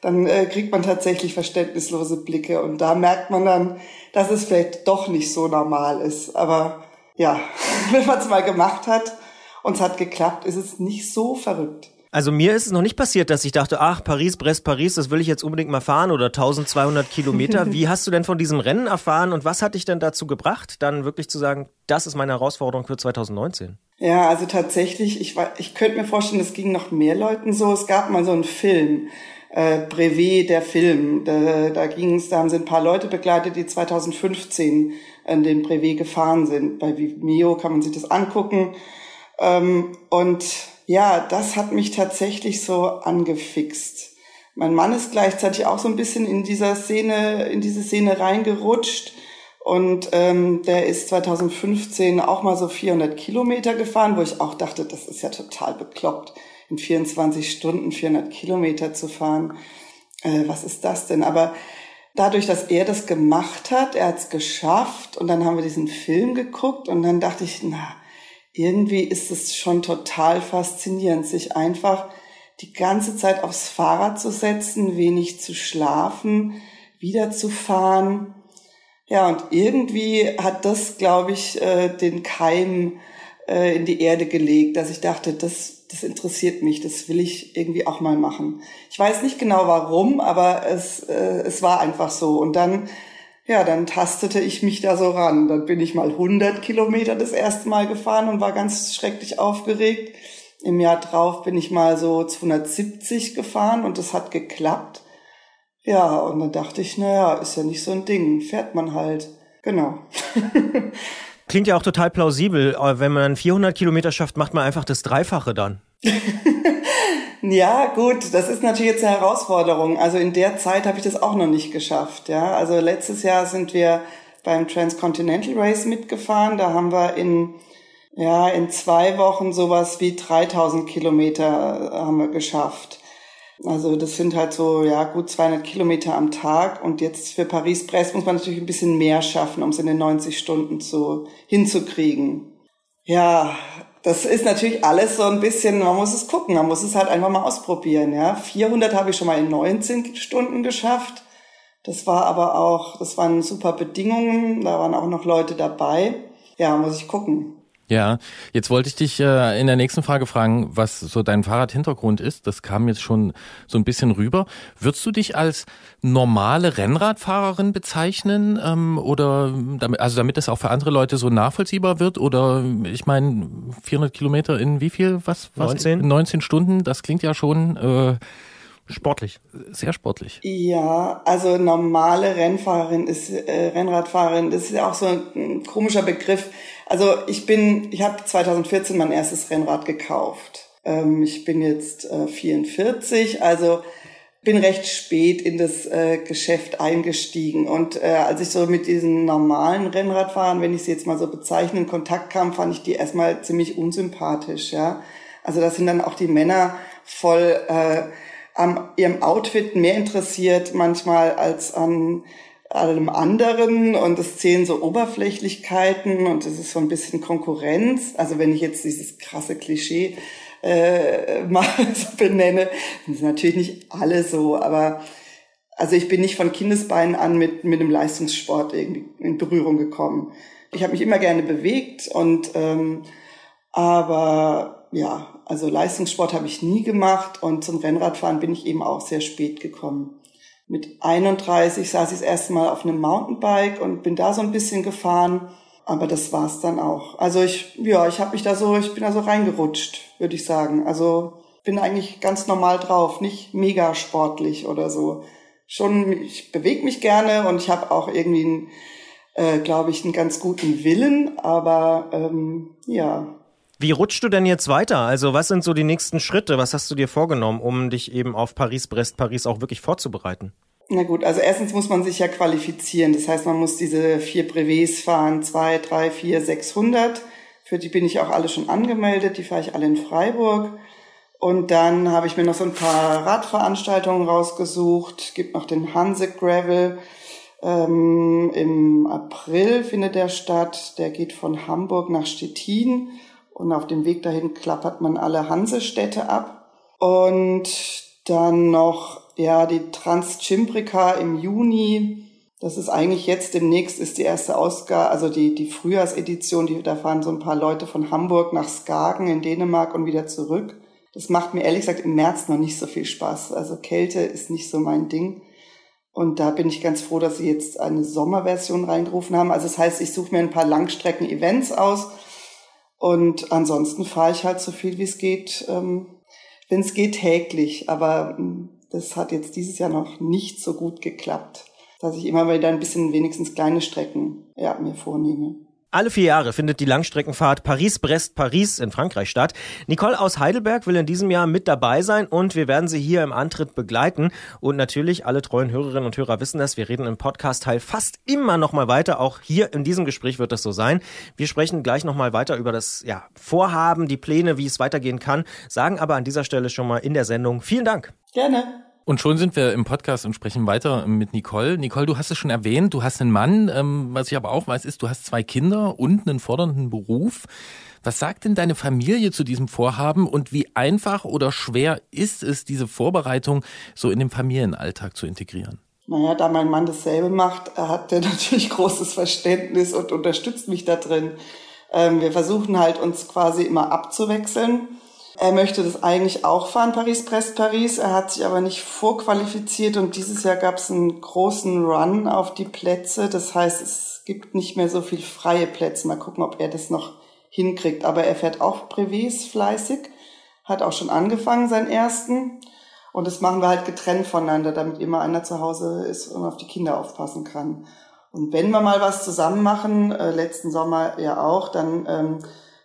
Dann äh, kriegt man tatsächlich verständnislose Blicke und da merkt man dann, dass es vielleicht doch nicht so normal ist. Aber ja, wenn man es mal gemacht hat und es hat geklappt, ist es nicht so verrückt. Also mir ist es noch nicht passiert, dass ich dachte, ach, Paris, Brest, Paris, das will ich jetzt unbedingt mal fahren oder 1200 Kilometer. Wie hast du denn von diesem Rennen erfahren und was hat dich denn dazu gebracht, dann wirklich zu sagen, das ist meine Herausforderung für 2019? Ja, also tatsächlich, ich, ich könnte mir vorstellen, es ging noch mehr Leuten so. Es gab mal so einen Film, äh, Brevet, der Film. Da, da ging es, da haben sie ein paar Leute begleitet, die 2015 an den Brevet gefahren sind. Bei Vimeo kann man sich das angucken. Ähm, und ja, das hat mich tatsächlich so angefixt. Mein Mann ist gleichzeitig auch so ein bisschen in dieser Szene, in diese Szene reingerutscht. Und ähm, der ist 2015 auch mal so 400 Kilometer gefahren, wo ich auch dachte, das ist ja total bekloppt, in 24 Stunden 400 Kilometer zu fahren. Äh, was ist das denn? Aber dadurch, dass er das gemacht hat, er hat es geschafft und dann haben wir diesen Film geguckt und dann dachte ich, na, irgendwie ist es schon total faszinierend, sich einfach die ganze Zeit aufs Fahrrad zu setzen, wenig zu schlafen, wieder zu fahren. Ja, und irgendwie hat das, glaube ich, äh, den Keim äh, in die Erde gelegt, dass ich dachte, das, das interessiert mich, das will ich irgendwie auch mal machen. Ich weiß nicht genau warum, aber es, äh, es war einfach so. Und dann, ja, dann tastete ich mich da so ran. Dann bin ich mal 100 Kilometer das erste Mal gefahren und war ganz schrecklich aufgeregt. Im Jahr drauf bin ich mal so 270 gefahren und das hat geklappt. Ja, und dann dachte ich, naja, ist ja nicht so ein Ding, fährt man halt. Genau. Klingt ja auch total plausibel. Wenn man 400 Kilometer schafft, macht man einfach das Dreifache dann. Ja, gut, das ist natürlich jetzt eine Herausforderung. Also in der Zeit habe ich das auch noch nicht geschafft. Ja, also letztes Jahr sind wir beim Transcontinental Race mitgefahren. Da haben wir in ja in zwei Wochen sowas wie 3000 Kilometer äh, haben wir geschafft. Also das sind halt so ja gut 200 Kilometer am Tag. Und jetzt für Paris-Brest muss man natürlich ein bisschen mehr schaffen, um es in den 90 Stunden zu hinzukriegen. Ja, das ist natürlich alles so ein bisschen, man muss es gucken, man muss es halt einfach mal ausprobieren, ja. 400 habe ich schon mal in 19 Stunden geschafft. Das war aber auch, das waren super Bedingungen, da waren auch noch Leute dabei. Ja, muss ich gucken. Ja, jetzt wollte ich dich äh, in der nächsten Frage fragen, was so dein Fahrradhintergrund ist. Das kam jetzt schon so ein bisschen rüber. Würdest du dich als normale Rennradfahrerin bezeichnen ähm, oder damit, also damit das auch für andere Leute so nachvollziehbar wird? Oder ich meine 400 Kilometer in wie viel? Was? was 19. In 19 Stunden. Das klingt ja schon äh, Sportlich. sehr sportlich. Ja, also normale Rennfahrerin ist äh, Rennradfahrerin, das ist ja auch so ein komischer Begriff. Also ich bin, ich habe 2014 mein erstes Rennrad gekauft. Ähm, ich bin jetzt äh, 44, also bin recht spät in das äh, Geschäft eingestiegen. Und äh, als ich so mit diesen normalen Rennradfahrern, wenn ich sie jetzt mal so bezeichne, in Kontakt kam, fand ich die erstmal ziemlich unsympathisch. Ja, also das sind dann auch die Männer voll äh, an ihrem Outfit mehr interessiert manchmal als an allem anderen und es zählen so Oberflächlichkeiten und es ist so ein bisschen Konkurrenz. Also wenn ich jetzt dieses krasse Klischee äh, mal so benenne, sind natürlich nicht alle so, aber also ich bin nicht von Kindesbeinen an mit, mit dem Leistungssport irgendwie in Berührung gekommen. Ich habe mich immer gerne bewegt und ähm, aber ja, also Leistungssport habe ich nie gemacht und zum Rennradfahren bin ich eben auch sehr spät gekommen. Mit 31 saß ich das erste Mal auf einem Mountainbike und bin da so ein bisschen gefahren, aber das war's dann auch. Also ich, ja, ich habe mich da so, ich bin da so reingerutscht, würde ich sagen. Also bin eigentlich ganz normal drauf, nicht mega sportlich oder so. Schon, ich bewege mich gerne und ich habe auch irgendwie, äh, glaube ich, einen ganz guten Willen, aber ähm, ja, Wie rutschst du denn jetzt weiter? Also was sind so die nächsten Schritte? Was hast du dir vorgenommen, um dich eben auf Paris-Brest-Paris auch wirklich vorzubereiten? Na gut, also erstens muss man sich ja qualifizieren. Das heißt, man muss diese vier Brevets fahren, zwei, drei, vier, 600. Für die bin ich auch alle schon angemeldet. Die fahre ich alle in Freiburg. Und dann habe ich mir noch so ein paar Radveranstaltungen rausgesucht. Gibt noch den Hanse Gravel. Ähm, Im April findet der statt. Der geht von Hamburg nach Stettin. Und auf dem Weg dahin klappert man alle Hansestädte ab. Und dann noch, ja, die Transchimbrica im Juni. Das ist eigentlich jetzt demnächst ist die erste Ausgabe, also die, die Frühjahrsedition, die, da fahren so ein paar Leute von Hamburg nach Skagen in Dänemark und wieder zurück. Das macht mir ehrlich gesagt im März noch nicht so viel Spaß. Also Kälte ist nicht so mein Ding. Und da bin ich ganz froh, dass sie jetzt eine Sommerversion reingerufen haben. Also das heißt, ich suche mir ein paar Langstrecken-Events aus und ansonsten fahre ich halt so viel wie es geht, ähm, wenn es geht, täglich. Aber ähm, das hat jetzt dieses Jahr noch nicht so gut geklappt, dass ich immer wieder ein bisschen wenigstens kleine Strecken ja, mir vornehme. Alle vier Jahre findet die Langstreckenfahrt Paris-Brest-Paris in Frankreich statt. Nicole aus Heidelberg will in diesem Jahr mit dabei sein und wir werden sie hier im Antritt begleiten. Und natürlich, alle treuen Hörerinnen und Hörer wissen das, wir reden im Podcast-Teil fast immer nochmal weiter. Auch hier in diesem Gespräch wird das so sein. Wir sprechen gleich nochmal weiter über das ja, Vorhaben, die Pläne, wie es weitergehen kann, sagen aber an dieser Stelle schon mal in der Sendung vielen Dank. Gerne. Und schon sind wir im Podcast und sprechen weiter mit Nicole. Nicole, du hast es schon erwähnt, du hast einen Mann. Ähm, was ich aber auch weiß, ist, du hast zwei Kinder und einen fordernden Beruf. Was sagt denn deine Familie zu diesem Vorhaben und wie einfach oder schwer ist es, diese Vorbereitung so in den Familienalltag zu integrieren? Naja, da mein Mann dasselbe macht, hat er natürlich großes Verständnis und unterstützt mich da drin. Ähm, wir versuchen halt uns quasi immer abzuwechseln. Er möchte das eigentlich auch fahren, Paris-Brest-Paris. Er hat sich aber nicht vorqualifiziert und dieses Jahr gab es einen großen Run auf die Plätze. Das heißt, es gibt nicht mehr so viel freie Plätze. Mal gucken, ob er das noch hinkriegt. Aber er fährt auch Brevets fleißig, hat auch schon angefangen, seinen ersten. Und das machen wir halt getrennt voneinander, damit immer einer zu Hause ist und auf die Kinder aufpassen kann. Und wenn wir mal was zusammen machen, äh, letzten Sommer ja auch, dann ähm,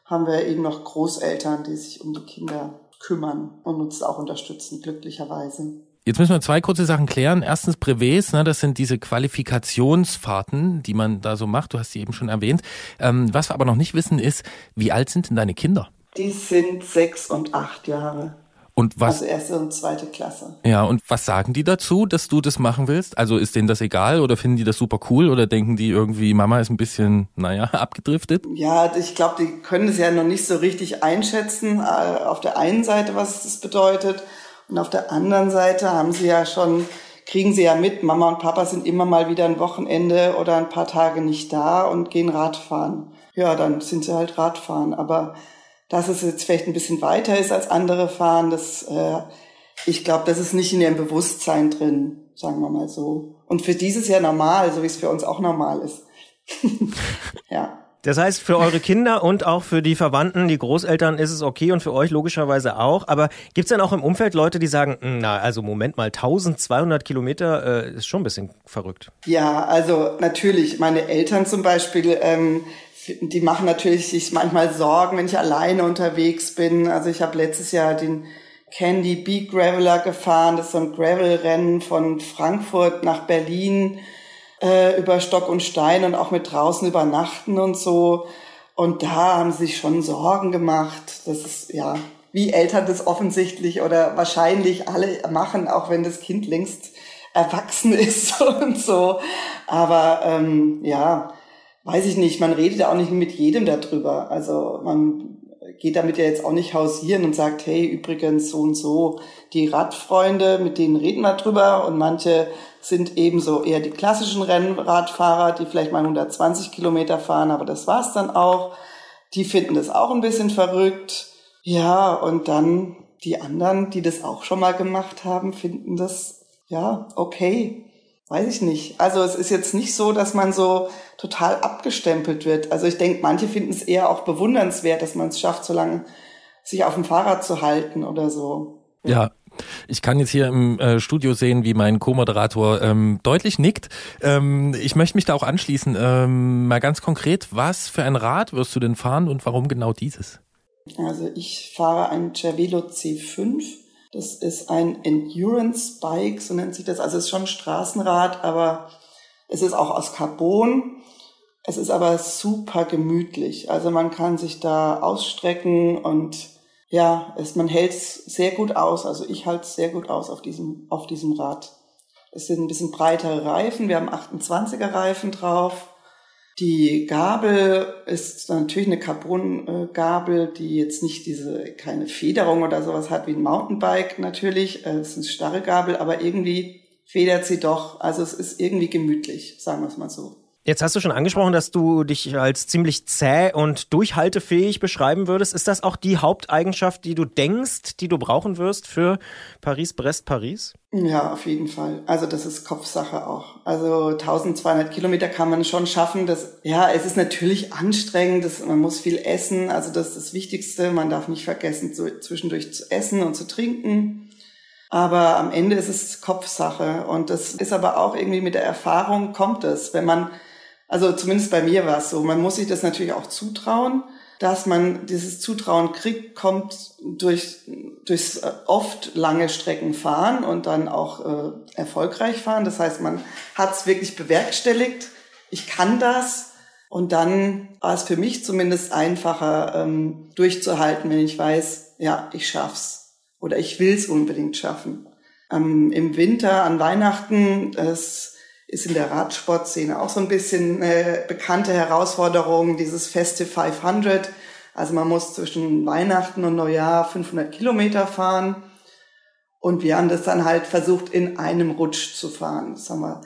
haben wir eben noch Großeltern, die sich um die Kinder kümmern und uns auch unterstützen, glücklicherweise. Jetzt müssen wir zwei kurze Sachen klären. Erstens Brevets, ne, das sind diese Qualifikationsfahrten, die man da so macht. Du hast sie eben schon erwähnt. Ähm, was wir aber noch nicht wissen ist, wie alt sind denn deine Kinder? Die sind sechs und acht Jahre. Und was, Also erste und zweite Klasse. ja, und was sagen die dazu, dass du das machen willst? Also ist denen das egal oder finden die das super cool oder denken die irgendwie, Mama ist ein bisschen, naja, abgedriftet? Ja, ich glaube, die können es ja noch nicht so richtig einschätzen. äh, Auf der einen Seite, was das bedeutet. Und auf der anderen Seite haben sie ja schon, kriegen sie ja mit, Mama und Papa sind immer mal wieder ein Wochenende oder ein paar Tage nicht da und gehen Radfahren. Ja, dann sind sie halt Radfahren. Aber dass es jetzt vielleicht ein bisschen weiter ist als andere fahren, das, äh, ich glaube, das ist nicht in ihrem Bewusstsein drin, sagen wir mal so. Und für dieses Jahr normal, so wie es für uns auch normal ist. ja. Das heißt, für eure Kinder und auch für die Verwandten, die Großeltern ist es okay und für euch logischerweise auch. Aber gibt's denn auch im Umfeld Leute, die sagen, "Hm, na, also Moment mal, 1200 Kilometer äh, ist schon ein bisschen verrückt. Ja, also natürlich, meine Eltern zum Beispiel, ähm, die machen natürlich sich manchmal Sorgen, wenn ich alleine unterwegs bin. Also ich habe letztes Jahr den Candy Bee Graveler gefahren. Das ist so ein Gravel-Rennen von Frankfurt nach Berlin äh, über Stock und Stein und auch mit draußen übernachten und so. Und da haben sie sich schon Sorgen gemacht. Das ist, ja, wie Eltern das offensichtlich oder wahrscheinlich alle machen, auch wenn das Kind längst erwachsen ist und so. Aber ähm, ja, weiß ich nicht, man redet ja auch nicht mit jedem darüber. Also man geht damit ja jetzt auch nicht hausieren und sagt, hey, übrigens so und so, die Radfreunde, mit denen reden wir drüber und manche sind ebenso eher die klassischen Rennradfahrer, die vielleicht mal 120 Kilometer fahren, aber das war's dann auch. Die finden das auch ein bisschen verrückt. Ja, und dann die anderen, die das auch schon mal gemacht haben, finden das, ja, okay. Weiß ich nicht. Also es ist jetzt nicht so, dass man so total abgestempelt wird. Also ich denke, manche finden es eher auch bewundernswert, dass man es schafft, so lange sich auf dem Fahrrad zu halten oder so. Ja. Ich kann jetzt hier im äh, Studio sehen, wie mein Co-Moderator ähm, deutlich nickt. Ähm, ich möchte mich da auch anschließen. Ähm, mal ganz konkret, was für ein Rad wirst du denn fahren und warum genau dieses? Also ich fahre ein Cervelo C5. Das ist ein Endurance Bike, so nennt sich das. Also es ist schon Straßenrad, aber es ist auch aus Carbon. Es ist aber super gemütlich. Also man kann sich da ausstrecken und ja, es, man hält es sehr gut aus. Also ich halte es sehr gut aus auf diesem, auf diesem Rad. Es sind ein bisschen breitere Reifen. Wir haben 28er Reifen drauf. Die Gabel ist natürlich eine Carbon-Gabel, die jetzt nicht diese, keine Federung oder sowas hat wie ein Mountainbike natürlich. Äh, Es ist eine starre Gabel, aber irgendwie federt sie doch. Also es ist irgendwie gemütlich, sagen wir es mal so. Jetzt hast du schon angesprochen, dass du dich als ziemlich zäh und durchhaltefähig beschreiben würdest. Ist das auch die Haupteigenschaft, die du denkst, die du brauchen wirst für Paris-Brest-Paris? Ja, auf jeden Fall. Also das ist Kopfsache auch. Also 1200 Kilometer kann man schon schaffen. Das, ja, es ist natürlich anstrengend. Das, man muss viel essen. Also das ist das Wichtigste. Man darf nicht vergessen, so zwischendurch zu essen und zu trinken. Aber am Ende ist es Kopfsache. Und das ist aber auch irgendwie mit der Erfahrung kommt es. Wenn man, also zumindest bei mir war es so, man muss sich das natürlich auch zutrauen. Dass man dieses Zutrauen kriegt, kommt durch, durchs äh, oft lange Strecken fahren und dann auch äh, erfolgreich fahren. Das heißt, man hat es wirklich bewerkstelligt. Ich kann das. Und dann war es für mich zumindest einfacher, ähm, durchzuhalten, wenn ich weiß, ja, ich schaff's oder ich will's unbedingt schaffen. Ähm, Im Winter an Weihnachten, das ist in der Radsportszene auch so ein bisschen äh, bekannte Herausforderung, dieses Festive 500. Also man muss zwischen Weihnachten und Neujahr 500 Kilometer fahren. Und wir haben das dann halt versucht, in einem Rutsch zu fahren. Das haben wir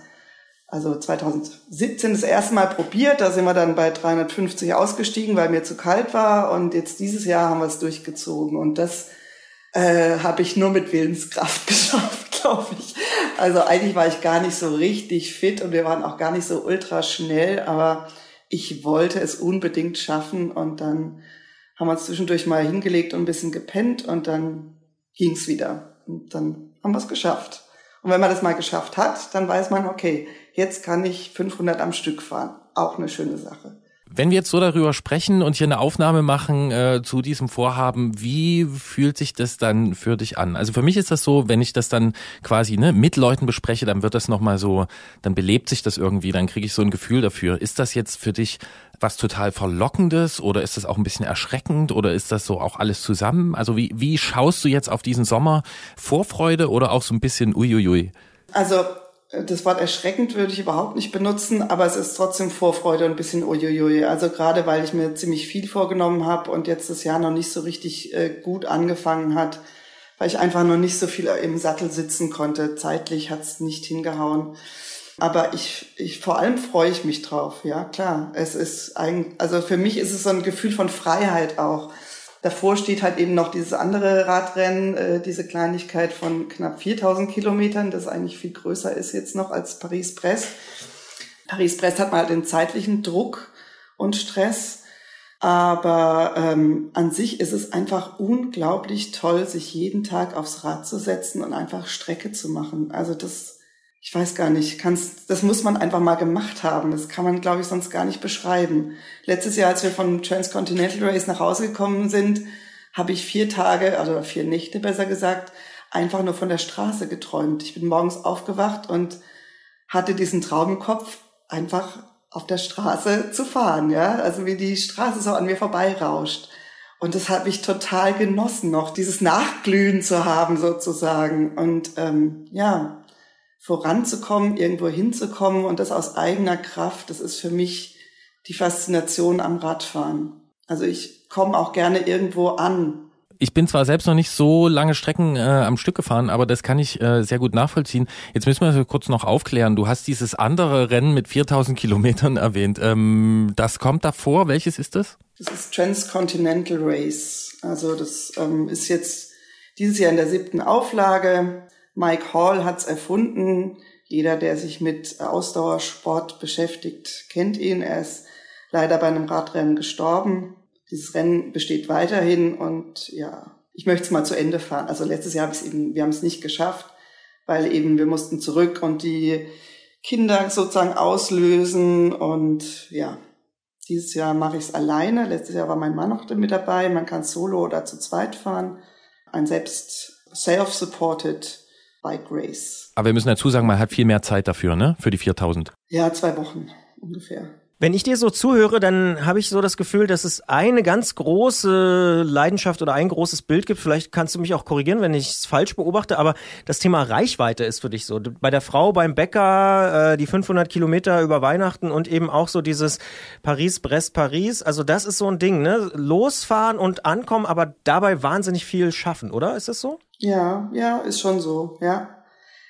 also 2017 das erste Mal probiert. Da sind wir dann bei 350 ausgestiegen, weil mir zu kalt war. Und jetzt dieses Jahr haben wir es durchgezogen. Und das äh, habe ich nur mit Willenskraft geschafft, glaube ich. Also eigentlich war ich gar nicht so richtig fit und wir waren auch gar nicht so ultra schnell, aber ich wollte es unbedingt schaffen und dann haben wir uns zwischendurch mal hingelegt und ein bisschen gepennt und dann ging's wieder. Und dann haben wir es geschafft. Und wenn man das mal geschafft hat, dann weiß man, okay, jetzt kann ich 500 am Stück fahren. Auch eine schöne Sache. Wenn wir jetzt so darüber sprechen und hier eine Aufnahme machen äh, zu diesem Vorhaben, wie fühlt sich das dann für dich an? Also für mich ist das so, wenn ich das dann quasi ne, mit Leuten bespreche, dann wird das nochmal so, dann belebt sich das irgendwie, dann kriege ich so ein Gefühl dafür. Ist das jetzt für dich was total Verlockendes oder ist das auch ein bisschen erschreckend oder ist das so auch alles zusammen? Also wie, wie schaust du jetzt auf diesen Sommer? Vorfreude oder auch so ein bisschen uiuiui? Also das Wort erschreckend würde ich überhaupt nicht benutzen, aber es ist trotzdem Vorfreude und ein bisschen uiuiui. Also gerade weil ich mir ziemlich viel vorgenommen habe und jetzt das Jahr noch nicht so richtig äh, gut angefangen hat, weil ich einfach noch nicht so viel im Sattel sitzen konnte. Zeitlich hat es nicht hingehauen. Aber ich, ich vor allem freue ich mich drauf, ja klar. Es ist ein, also für mich ist es so ein Gefühl von Freiheit auch. Davor steht halt eben noch dieses andere Radrennen, äh, diese Kleinigkeit von knapp 4000 Kilometern, das eigentlich viel größer ist jetzt noch als Paris-Brest. Paris-Brest hat man halt den zeitlichen Druck und Stress. Aber ähm, an sich ist es einfach unglaublich toll, sich jeden Tag aufs Rad zu setzen und einfach Strecke zu machen. Also das, ich weiß gar nicht, kann's, das muss man einfach mal gemacht haben. Das kann man, glaube ich, sonst gar nicht beschreiben. Letztes Jahr, als wir vom Transcontinental Race nach Hause gekommen sind, habe ich vier Tage, also vier Nächte besser gesagt, einfach nur von der Straße geträumt. Ich bin morgens aufgewacht und hatte diesen Traum einfach auf der Straße zu fahren, ja, also wie die Straße so an mir vorbeirauscht. Und das habe ich total genossen, noch dieses Nachglühen zu haben sozusagen und ähm, ja, voranzukommen, irgendwo hinzukommen und das aus eigener Kraft, das ist für mich die Faszination am Radfahren. Also ich komme auch gerne irgendwo an, ich bin zwar selbst noch nicht so lange Strecken äh, am Stück gefahren, aber das kann ich äh, sehr gut nachvollziehen. Jetzt müssen wir so kurz noch aufklären. Du hast dieses andere Rennen mit 4000 Kilometern erwähnt. Ähm, das kommt davor. Welches ist das? Das ist Transcontinental Race. Also das ähm, ist jetzt dieses Jahr in der siebten Auflage. Mike Hall hat's erfunden. Jeder, der sich mit Ausdauersport beschäftigt, kennt ihn. Er ist leider bei einem Radrennen gestorben. Dieses Rennen besteht weiterhin und ja, ich möchte es mal zu Ende fahren. Also letztes Jahr habe ich eben, wir haben es nicht geschafft, weil eben wir mussten zurück und die Kinder sozusagen auslösen und ja, dieses Jahr mache ich es alleine. Letztes Jahr war mein Mann noch mit dabei. Man kann solo oder zu zweit fahren. Ein selbst self-supported Bike Race. Aber wir müssen dazu sagen, man hat viel mehr Zeit dafür, ne? Für die 4000. Ja, zwei Wochen ungefähr. Wenn ich dir so zuhöre, dann habe ich so das Gefühl, dass es eine ganz große Leidenschaft oder ein großes Bild gibt. Vielleicht kannst du mich auch korrigieren, wenn ich es falsch beobachte, aber das Thema Reichweite ist für dich so. Bei der Frau beim Bäcker, äh, die 500 Kilometer über Weihnachten und eben auch so dieses Paris, Brest, Paris. Also das ist so ein Ding, ne? Losfahren und ankommen, aber dabei wahnsinnig viel schaffen, oder? Ist das so? Ja, ja, ist schon so, ja.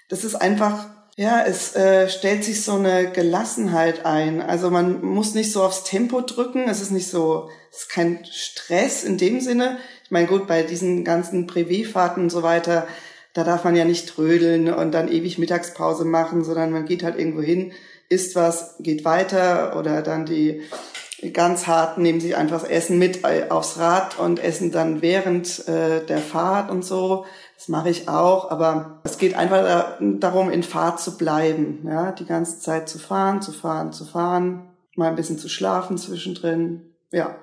Das ist einfach, ja, es äh, stellt sich so eine Gelassenheit ein. Also man muss nicht so aufs Tempo drücken. Es ist nicht so, es ist kein Stress in dem Sinne. Ich meine, gut, bei diesen ganzen Privéfahrten und so weiter, da darf man ja nicht trödeln und dann ewig Mittagspause machen, sondern man geht halt irgendwo hin, isst was, geht weiter oder dann die ganz harten nehmen sich einfach das Essen mit äh, aufs Rad und essen dann während äh, der Fahrt und so. Das mache ich auch, aber es geht einfach da, darum, in Fahrt zu bleiben, ja, die ganze Zeit zu fahren, zu fahren, zu fahren, mal ein bisschen zu schlafen zwischendrin, ja.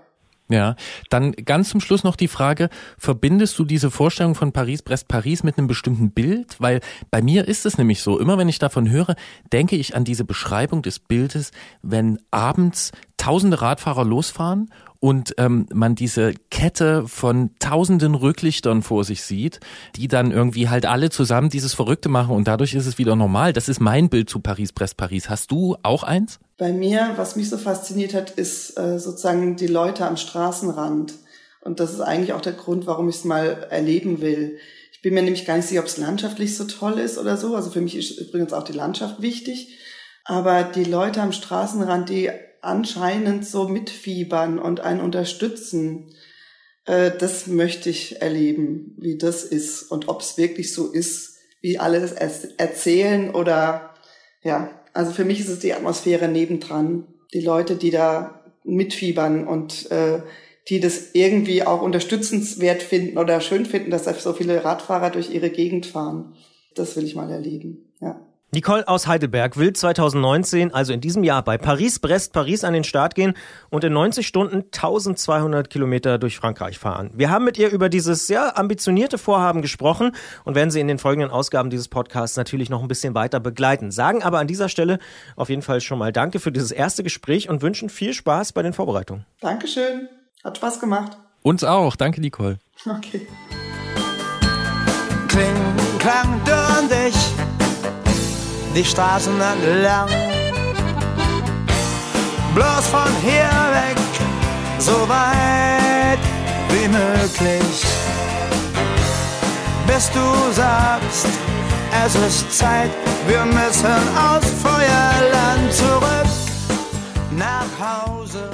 Ja, dann ganz zum Schluss noch die Frage, verbindest du diese Vorstellung von Paris, Brest, Paris mit einem bestimmten Bild? Weil bei mir ist es nämlich so, immer wenn ich davon höre, denke ich an diese Beschreibung des Bildes, wenn abends tausende Radfahrer losfahren und ähm, man diese Kette von tausenden Rücklichtern vor sich sieht, die dann irgendwie halt alle zusammen dieses Verrückte machen und dadurch ist es wieder normal. Das ist mein Bild zu Paris, Brest, Paris. Hast du auch eins? Bei mir, was mich so fasziniert hat, ist äh, sozusagen die Leute am Straßenrand. Und das ist eigentlich auch der Grund, warum ich es mal erleben will. Ich bin mir nämlich gar nicht sicher, ob es landschaftlich so toll ist oder so. Also für mich ist übrigens auch die Landschaft wichtig. Aber die Leute am Straßenrand, die anscheinend so mitfiebern und einen unterstützen, äh, das möchte ich erleben, wie das ist und ob es wirklich so ist, wie alle es erzählen oder ja, also für mich ist es die Atmosphäre nebendran, die Leute, die da mitfiebern und äh, die das irgendwie auch unterstützenswert finden oder schön finden, dass da so viele Radfahrer durch ihre Gegend fahren. Das will ich mal erleben. Nicole aus Heidelberg will 2019, also in diesem Jahr, bei Paris-Brest-Paris an den Start gehen und in 90 Stunden 1200 Kilometer durch Frankreich fahren. Wir haben mit ihr über dieses sehr ambitionierte Vorhaben gesprochen und werden sie in den folgenden Ausgaben dieses Podcasts natürlich noch ein bisschen weiter begleiten. Sagen aber an dieser Stelle auf jeden Fall schon mal Danke für dieses erste Gespräch und wünschen viel Spaß bei den Vorbereitungen. Dankeschön. Hat Spaß gemacht. Uns auch. Danke, Nicole. Okay. Kling, klang, du und ich, die Straßen entlang. Bloß von hier weg, so weit wie möglich. Bis du sagst, es ist Zeit, wir müssen aus Feuerland zurück nach Hause.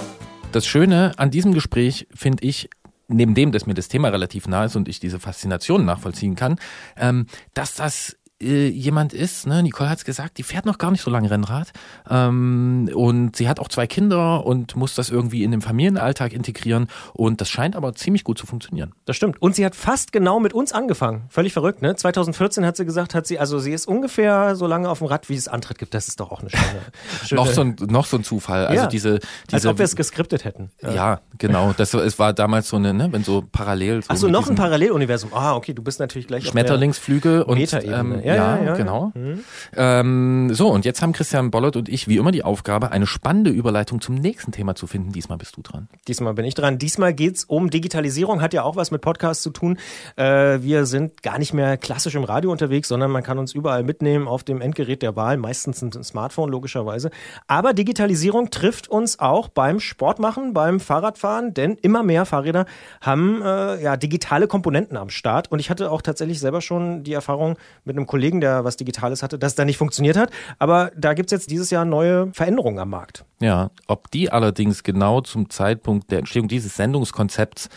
Das Schöne an diesem Gespräch finde ich, neben dem, dass mir das Thema relativ nah ist und ich diese Faszination nachvollziehen kann, ähm, dass das äh, jemand ist, ne, Nicole hat es gesagt, die fährt noch gar nicht so lange Rennrad ähm, und sie hat auch zwei Kinder und muss das irgendwie in den Familienalltag integrieren und das scheint aber ziemlich gut zu funktionieren. Das stimmt. Und sie hat fast genau mit uns angefangen. Völlig verrückt, ne? 2014 hat sie gesagt, hat sie, also sie ist ungefähr so lange auf dem Rad, wie es Antritt gibt. Das ist doch auch eine schöne, schöne Noch so ein, noch so ein Zufall. Also Ja. diese, als diese ob wir es geskriptet hätten. ja, genau. Das, es war damals so eine, ne, wenn so parallel. So Achso, noch ein Paralleluniversum. Ah, okay, du bist natürlich gleich Schmetterlingsflüge und ähm, Ja, ja, ja, ja. genau. Mhm. Ähm, so und jetzt haben Christian Bollert und ich wie immer die Aufgabe, eine spannende Überleitung zum nächsten Thema zu finden. Diesmal bist du dran. Diesmal bin ich dran. Diesmal geht's um Digitalisierung, hat ja auch was mit Podcasts zu tun. Äh, wir sind gar nicht mehr klassisch im Radio unterwegs, sondern man kann uns überall mitnehmen auf dem Endgerät der Wahl, meistens ein Smartphone logischerweise. Aber Digitalisierung trifft uns auch beim Sportmachen, beim Fahrradfahren, denn immer mehr Fahrräder haben äh, ja digitale Komponenten am Start. Und ich hatte auch tatsächlich selber schon die Erfahrung mit einem Kollegen, der was Digitales hatte, dass es da nicht funktioniert hat. Aber da gibt's jetzt dieses Jahr neue Veränderungen am Markt. Ja, ob die allerdings genau zum Zeitpunkt der Entstehung dieses Sendungskonzepts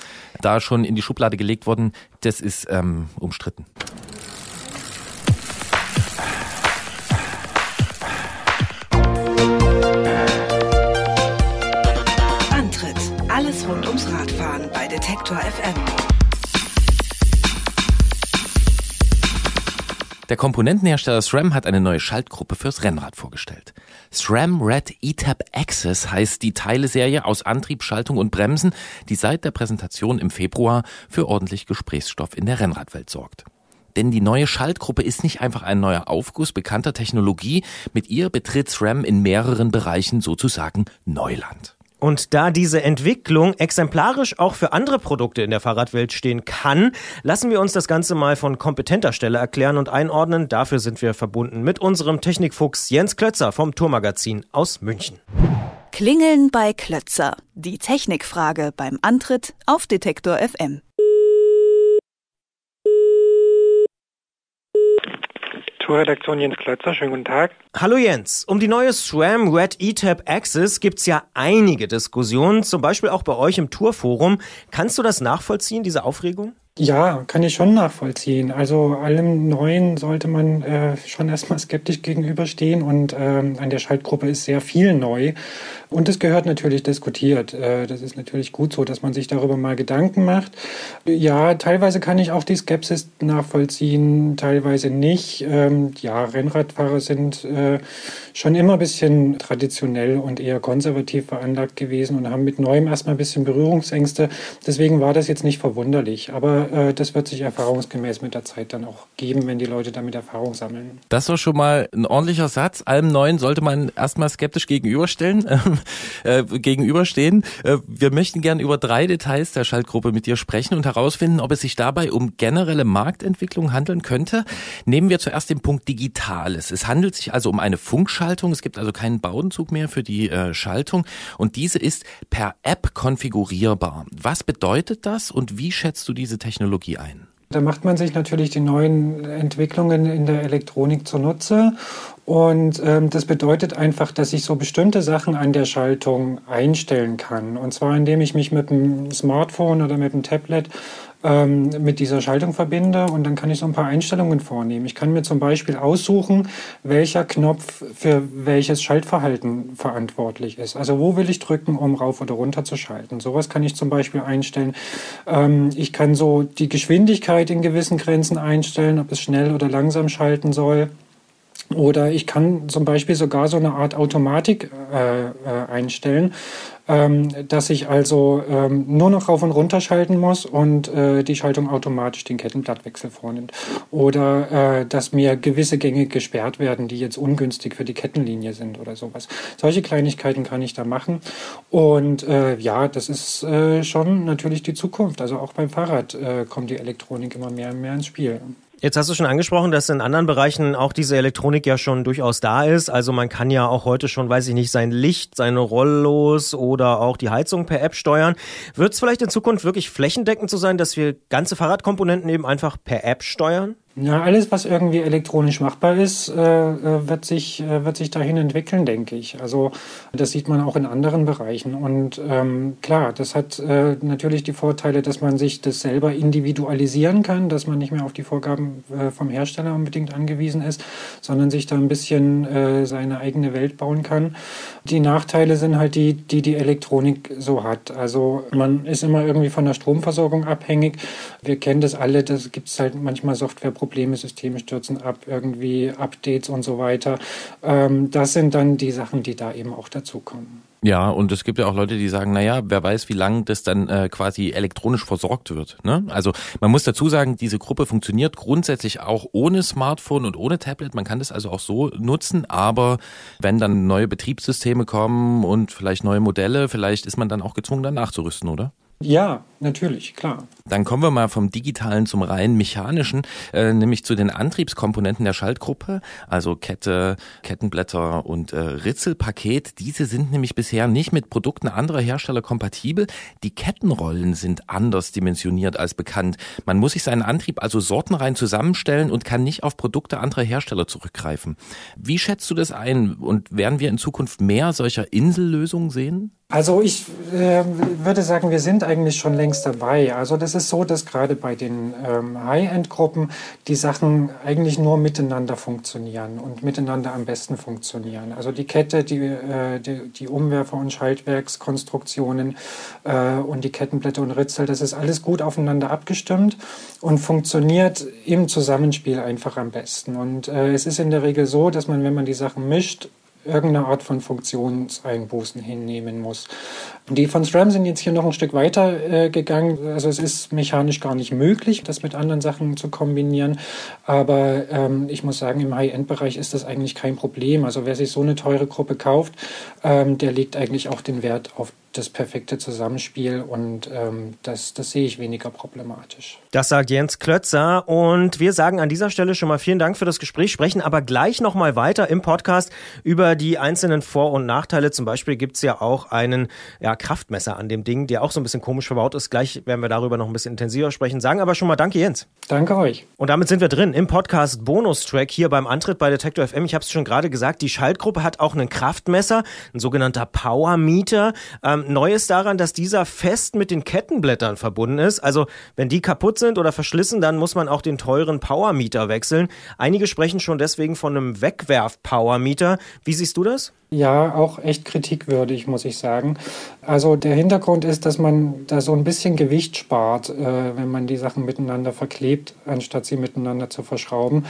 da schon in die Schublade gelegt wurden, das ist ähm, umstritten. Antritt. Alles rund ums Radfahren bei Detektor FM. Der Komponentenhersteller SRAM hat eine neue Schaltgruppe fürs Rennrad vorgestellt. SRAM Red ETAP Access heißt die Teileserie aus Antrieb, Schaltung und Bremsen, die seit der Präsentation im Februar für ordentlich Gesprächsstoff in der Rennradwelt sorgt. Denn die neue Schaltgruppe ist nicht einfach ein neuer Aufguss bekannter Technologie, mit ihr betritt SRAM in mehreren Bereichen sozusagen Neuland. Und da diese Entwicklung exemplarisch auch für andere Produkte in der Fahrradwelt stehen kann, lassen wir uns das Ganze mal von kompetenter Stelle erklären und einordnen. Dafür sind wir verbunden mit unserem Technikfuchs Jens Klötzer vom Tourmagazin aus München. Klingeln bei Klötzer. Die Technikfrage beim Antritt auf Detektor FM. Tourredaktion Jens Klötzer, schönen guten Tag. Hallo Jens, um die neue SRAM Red ETAP Access gibt's ja einige Diskussionen, zum Beispiel auch bei euch im Tourforum. Kannst du das nachvollziehen, diese Aufregung? Ja, kann ich schon nachvollziehen. Also allem Neuen sollte man äh, schon erstmal skeptisch gegenüberstehen und ähm, an der Schaltgruppe ist sehr viel neu und es gehört natürlich diskutiert. Äh, das ist natürlich gut so, dass man sich darüber mal Gedanken macht. Ja, teilweise kann ich auch die Skepsis nachvollziehen, teilweise nicht. Ähm, ja, Rennradfahrer sind äh, schon immer ein bisschen traditionell und eher konservativ veranlagt gewesen und haben mit Neuem erstmal ein bisschen Berührungsängste. Deswegen war das jetzt nicht verwunderlich. Aber äh, das wird sich erfahrungsgemäß mit der Zeit dann auch geben, wenn die Leute damit Erfahrung sammeln. Das doch schon mal ein ordentlicher Satz. Allem Neuen sollte man erstmal skeptisch gegenüberstellen, äh, gegenüberstehen. Äh, wir möchten gern über drei Details der Schaltgruppe mit dir sprechen und herausfinden, ob es sich dabei um generelle Marktentwicklung handeln könnte. Nehmen wir zuerst den Punkt Digitales. Es handelt sich also um eine Funkschaltung. Es gibt also keinen Bowdenzug mehr für die äh, Schaltung und diese ist per App konfigurierbar. Was bedeutet das und wie schätzt du diese Technologie ein? Da macht man sich natürlich die neuen Entwicklungen in der Elektronik zunutze. Und ähm, das bedeutet einfach, dass ich so bestimmte Sachen an der Schaltung einstellen kann. Und zwar indem ich mich mit dem Smartphone oder mit dem Tablet ähm, mit dieser Schaltung verbinde und dann kann ich so ein paar Einstellungen vornehmen. Ich kann mir zum Beispiel aussuchen, welcher Knopf für welches Schaltverhalten verantwortlich ist. Also wo will ich drücken, um rauf oder runter zu schalten. Sowas kann ich zum Beispiel einstellen. Ähm, ich kann so die Geschwindigkeit in gewissen Grenzen einstellen, ob es schnell oder langsam schalten soll. Oder ich kann zum Beispiel sogar so eine Art Automatik äh, äh, einstellen, ähm, dass ich also ähm, nur noch rauf und runter schalten muss und äh, die Schaltung automatisch den Kettenblattwechsel vornimmt. Oder äh, dass mir gewisse Gänge gesperrt werden, die jetzt ungünstig für die Kettenlinie sind oder sowas. Solche Kleinigkeiten kann ich da machen. Und äh, ja, das ist äh, schon natürlich die Zukunft. Also auch beim Fahrrad äh, kommt die Elektronik immer mehr und mehr ins Spiel. Jetzt hast du schon angesprochen, dass in anderen Bereichen auch diese Elektronik ja schon durchaus da ist. Also man kann ja auch heute schon, weiß ich nicht, sein Licht, seine Rollos oder auch die Heizung per App steuern. Wird es vielleicht in Zukunft wirklich flächendeckend so sein, dass wir ganze Fahrradkomponenten eben einfach per App steuern? Ja, alles, was irgendwie elektronisch machbar ist, äh, äh, wird, sich, äh, wird sich dahin entwickeln, denke ich. Also das sieht man auch in anderen Bereichen. Und ähm, klar, das hat äh, natürlich die Vorteile, dass man sich das selber individualisieren kann, dass man nicht mehr auf die Vorgaben äh, vom Hersteller unbedingt angewiesen ist, sondern sich da ein bisschen äh, seine eigene Welt bauen kann. Die Nachteile sind halt die, die die Elektronik so hat. Also man ist immer irgendwie von der Stromversorgung abhängig. Wir kennen das alle, das gibt es halt manchmal Softwareprobleme, Systeme stürzen ab, irgendwie Updates und so weiter. Ähm, das sind dann die Sachen, die da eben auch dazukommen. Ja, und es gibt ja auch Leute, die sagen, naja, wer weiß, wie lange das dann äh, quasi elektronisch versorgt wird. Ne? Also man muss dazu sagen, diese Gruppe funktioniert grundsätzlich auch ohne Smartphone und ohne Tablet. Man kann das also auch so nutzen, aber wenn dann neue Betriebssysteme kommen und vielleicht neue Modelle, vielleicht ist man dann auch gezwungen, dann nachzurüsten, oder? Ja, natürlich, klar. Dann kommen wir mal vom digitalen zum rein mechanischen, äh, nämlich zu den Antriebskomponenten der Schaltgruppe, also Kette, Kettenblätter und äh, Ritzelpaket. Diese sind nämlich bisher nicht mit Produkten anderer Hersteller kompatibel. Die Kettenrollen sind anders dimensioniert als bekannt. Man muss sich seinen Antrieb also sortenrein zusammenstellen und kann nicht auf Produkte anderer Hersteller zurückgreifen. Wie schätzt du das ein und werden wir in Zukunft mehr solcher Insellösungen sehen? Also ich äh, würde sagen, wir sind eigentlich schon längst dabei. Also das ist so, dass gerade bei den ähm, High-End-Gruppen die Sachen eigentlich nur miteinander funktionieren und miteinander am besten funktionieren. Also die Kette, die, äh, die, die Umwerfer- und Schaltwerkskonstruktionen äh, und die Kettenblätter und Ritzel, das ist alles gut aufeinander abgestimmt und funktioniert im Zusammenspiel einfach am besten. Und äh, es ist in der Regel so, dass man, wenn man die Sachen mischt, irgendeine Art von Funktionseinbußen hinnehmen muss. Die von SRAM sind jetzt hier noch ein Stück weiter äh, gegangen. Also es ist mechanisch gar nicht möglich, das mit anderen Sachen zu kombinieren. Aber ähm, ich muss sagen, im High-End-Bereich ist das eigentlich kein Problem. Also wer sich so eine teure Gruppe kauft, ähm, der legt eigentlich auch den Wert auf das perfekte Zusammenspiel und ähm, das, das sehe ich weniger problematisch. Das sagt Jens Klötzer und wir sagen an dieser Stelle schon mal vielen Dank für das Gespräch, sprechen aber gleich nochmal weiter im Podcast über die einzelnen Vor- und Nachteile. Zum Beispiel gibt's ja auch einen ja, Kraftmesser an dem Ding, der auch so ein bisschen komisch verbaut ist. Gleich werden wir darüber noch ein bisschen intensiver sprechen. Sagen aber schon mal Danke, Jens. Danke euch. Und damit sind wir drin im Podcast Bonustrack hier beim Antritt bei Detektor FM. Ich habe es schon gerade gesagt, die Schaltgruppe hat auch einen Kraftmesser, ein sogenannter Power Meter. Ähm, neu ist daran, dass dieser fest mit den Kettenblättern verbunden ist. Also wenn die kaputt sind oder verschlissen, dann muss man auch den teuren Power Meter wechseln. Einige sprechen schon deswegen von einem Wegwerf-Power Meter. Wie siehst du das? Ja, auch echt kritikwürdig, muss ich sagen. Also der Hintergrund ist, dass man da so ein bisschen Gewicht spart, äh, wenn man die Sachen miteinander verklebt, anstatt sie miteinander zu verschrauben.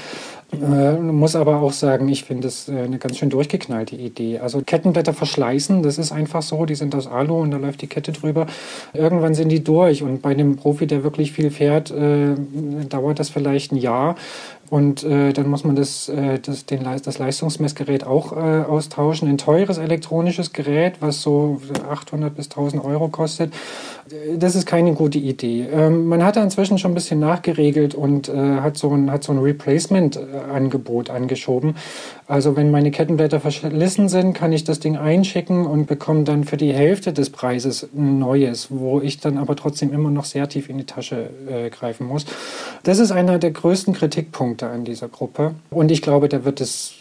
Äh, muss aber auch sagen, ich finde es äh, eine ganz schön durchgeknallte Idee. Also Kettenblätter verschleißen, das ist einfach so, die sind aus Alu und da läuft die Kette drüber. Irgendwann sind die durch und bei einem Profi, der wirklich viel fährt, äh, dauert das vielleicht ein Jahr. Und äh, dann muss man das, äh, das, den, das Leistungsmessgerät auch austauschen. Ein teures elektronisches Gerät, was so 800 bis 1000 Euro kostet, das ist keine gute Idee. Ähm, man hat da inzwischen schon ein bisschen nachgeregelt und äh, hat so ein, so ein Replacement-Angebot angeschoben. Also wenn meine Kettenblätter verschlissen sind, kann ich das Ding einschicken und bekomme dann für die Hälfte des Preises ein neues, wo ich dann aber trotzdem immer noch sehr tief in die Tasche äh, greifen muss. Das ist einer der größten Kritikpunkte an dieser Gruppe. Und ich glaube, da wird es,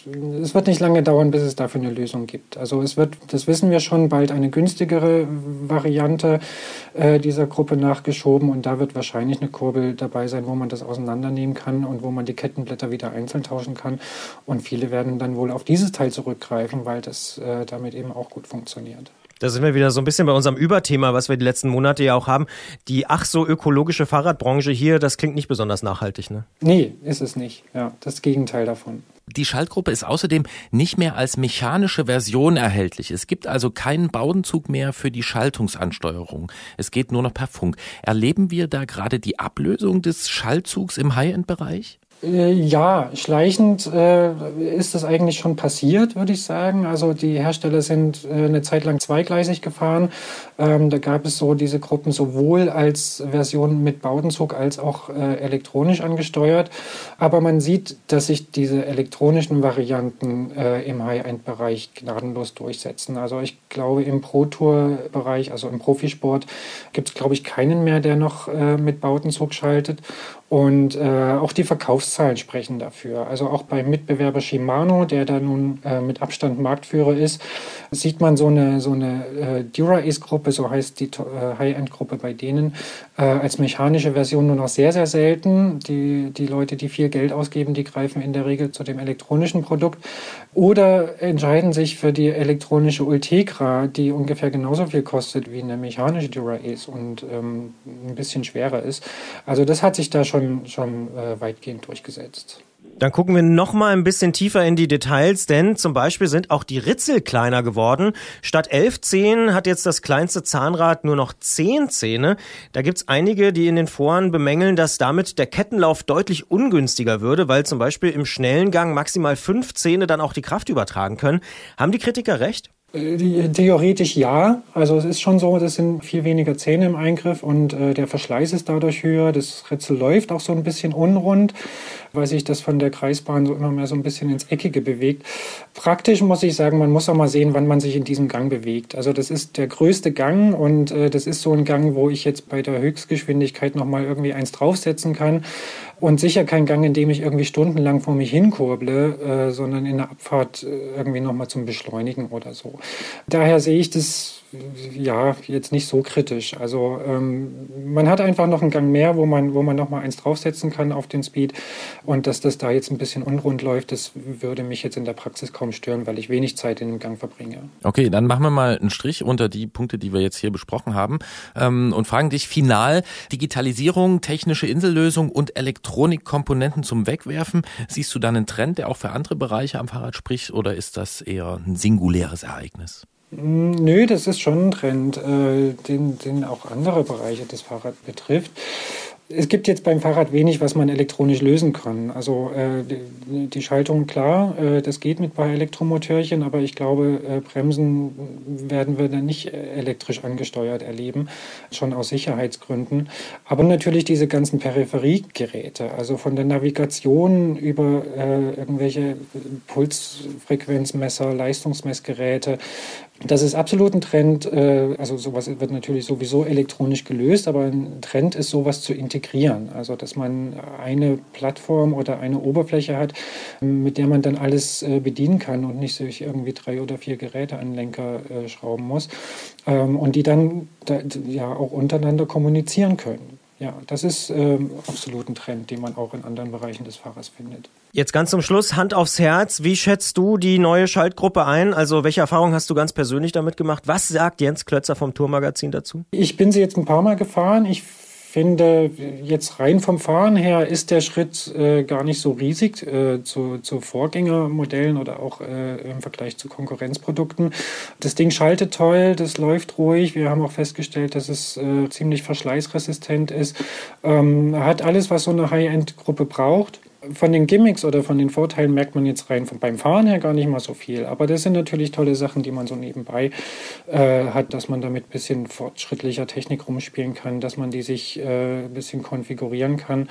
es wird nicht lange dauern, bis es dafür eine Lösung gibt. Also es wird, das wissen wir schon, bald eine günstigere Variante äh, dieser Gruppe nachgeschoben und da wird wahrscheinlich eine Kurbel dabei sein, wo man das auseinandernehmen kann und wo man die Kettenblätter wieder einzeln tauschen kann. Und viele werden dann wohl auf dieses Teil zurückgreifen, weil das äh, damit eben auch gut funktioniert. Da sind wir wieder so ein bisschen bei unserem Überthema, was wir die letzten Monate ja auch haben. Die ach so ökologische Fahrradbranche hier, das klingt nicht besonders nachhaltig, ne? Nee, ist es nicht. Ja, das Gegenteil davon. Die Schaltgruppe ist außerdem nicht mehr als mechanische Version erhältlich. Es gibt also keinen Baudenzug mehr für die Schaltungsansteuerung. Es geht nur noch per Funk. Erleben wir da gerade die Ablösung des Schaltzugs im High-End-Bereich? Äh, Ja, schleichend äh, ist das eigentlich schon passiert, würde ich sagen. Also die Hersteller sind äh, eine Zeit lang zweigleisig gefahren. Ähm, da gab es so diese Gruppen sowohl als Version mit Baudenzug als auch äh, elektronisch angesteuert. Aber man sieht, dass sich diese elektronischen Varianten äh, im High-End-Bereich gnadenlos durchsetzen. Also ich glaube, im Pro-Tour-Bereich, also im Profisport, gibt es, glaube ich, keinen mehr, der noch mit Baudenzug schaltet. Und äh, auch die Verkaufszahlen sprechen dafür. Also auch beim Mitbewerber Shimano, der da nun äh, mit Abstand Marktführer ist, sieht man so eine, so eine äh, Dura-Ace-Gruppe, so heißt die äh, High-End-Gruppe bei denen, äh, als mechanische Version nur noch sehr, sehr selten. Die, die Leute, die viel Geld ausgeben, die greifen in der Regel zu dem elektronischen Produkt oder entscheiden sich für die elektronische Ultegra, die ungefähr genauso viel kostet wie eine mechanische Dura-Ace und ähm, ein bisschen schwerer ist. Also das hat sich da schon, schon äh, weitgehend durchgesetzt. Dann gucken wir noch mal ein bisschen tiefer in die Details, denn zum Beispiel sind auch die Ritzel kleiner geworden. Statt elf Zähnen hat jetzt das kleinste Zahnrad nur noch zehn Zähne. Da gibt's einige, die in den Foren bemängeln, dass damit der Kettenlauf deutlich ungünstiger würde, weil zum Beispiel im schnellen Gang maximal fünf Zähne dann auch die Kraft übertragen können. Haben die Kritiker recht? Äh, Theoretisch ja. Also es ist schon so, das sind viel weniger Zähne im Eingriff und äh, der Verschleiß ist dadurch höher. Das Ritzel läuft auch so ein bisschen unrund, weil sich das von der Kreisbahn so immer mehr so ein bisschen ins Eckige bewegt. Praktisch muss ich sagen, man muss auch mal sehen, wann man sich in diesem Gang bewegt. Also das ist der größte Gang und äh, das ist so ein Gang, wo ich jetzt bei der Höchstgeschwindigkeit nochmal irgendwie eins draufsetzen kann. Und sicher kein Gang, in dem ich irgendwie stundenlang vor mich hinkurble, äh, sondern in der Abfahrt äh, irgendwie nochmal zum Beschleunigen oder so. Daher sehe ich das ja jetzt nicht so kritisch. Also ähm, man hat einfach noch einen Gang mehr, wo man, wo man nochmal eins draufsetzen kann auf den Speed. Und dass das da jetzt ein bisschen unrund läuft, das würde mich jetzt in der Praxis kaum stören, weil ich wenig Zeit in dem Gang verbringe. Okay, dann machen wir mal einen Strich unter die Punkte, die wir jetzt hier besprochen haben ähm, und fragen dich final, Digitalisierung, technische Insellösung und Elektronikkomponenten zum Wegwerfen, siehst du da einen Trend, der auch für andere Bereiche am Fahrrad spricht oder ist das eher ein singuläres Ereignis? Mm, Nö, das ist schon ein Trend, äh, den, den auch andere Bereiche des Fahrrads betrifft. Es gibt jetzt beim Fahrrad wenig, was man elektronisch lösen kann. Also äh, die, Schaltung, klar, äh, das geht mit bei Elektromotörchen, aber ich glaube, äh, Bremsen werden wir dann nicht äh, elektrisch angesteuert erleben, schon aus Sicherheitsgründen. Aber natürlich diese ganzen Peripheriegeräte, also von der Navigation über äh, irgendwelche Pulsfrequenzmesser, Leistungsmessgeräte, das ist absolut ein Trend. äh, Also sowas wird natürlich sowieso elektronisch gelöst, aber ein Trend ist, sowas zu integrieren. Also dass man eine Plattform oder eine Oberfläche hat, mit der man dann alles äh, bedienen kann und nicht sich irgendwie drei oder vier Geräte an den Lenker äh, schrauben muss Ähm, und die dann da, ja auch untereinander kommunizieren können. Ja, das ist ähm, absolut ein Trend, den man auch in anderen Bereichen des Fahrers findet. Jetzt ganz zum Schluss, Hand aufs Herz. Wie schätzt du die neue Schaltgruppe ein? Also welche Erfahrungen hast du ganz persönlich damit gemacht? Was sagt Jens Klötzer vom Tourmagazin dazu? Ich bin sie jetzt ein paar Mal gefahren. Ich finde, jetzt rein vom Fahren her ist der Schritt äh, gar nicht so riesig äh, zu, zu Vorgängermodellen oder auch äh, im Vergleich zu Konkurrenzprodukten. Das Ding schaltet toll, das läuft ruhig. Wir haben auch festgestellt, dass es äh, ziemlich verschleißresistent ist. Ähm, hat alles, was so eine High-End-Gruppe braucht. Von den Gimmicks oder von den Vorteilen merkt man jetzt rein vom, beim Fahren her gar nicht mal so viel. Aber das sind natürlich tolle Sachen, die man so nebenbei äh, hat, dass man damit ein bisschen fortschrittlicher Technik rumspielen kann, dass man die sich äh, ein bisschen konfigurieren kann.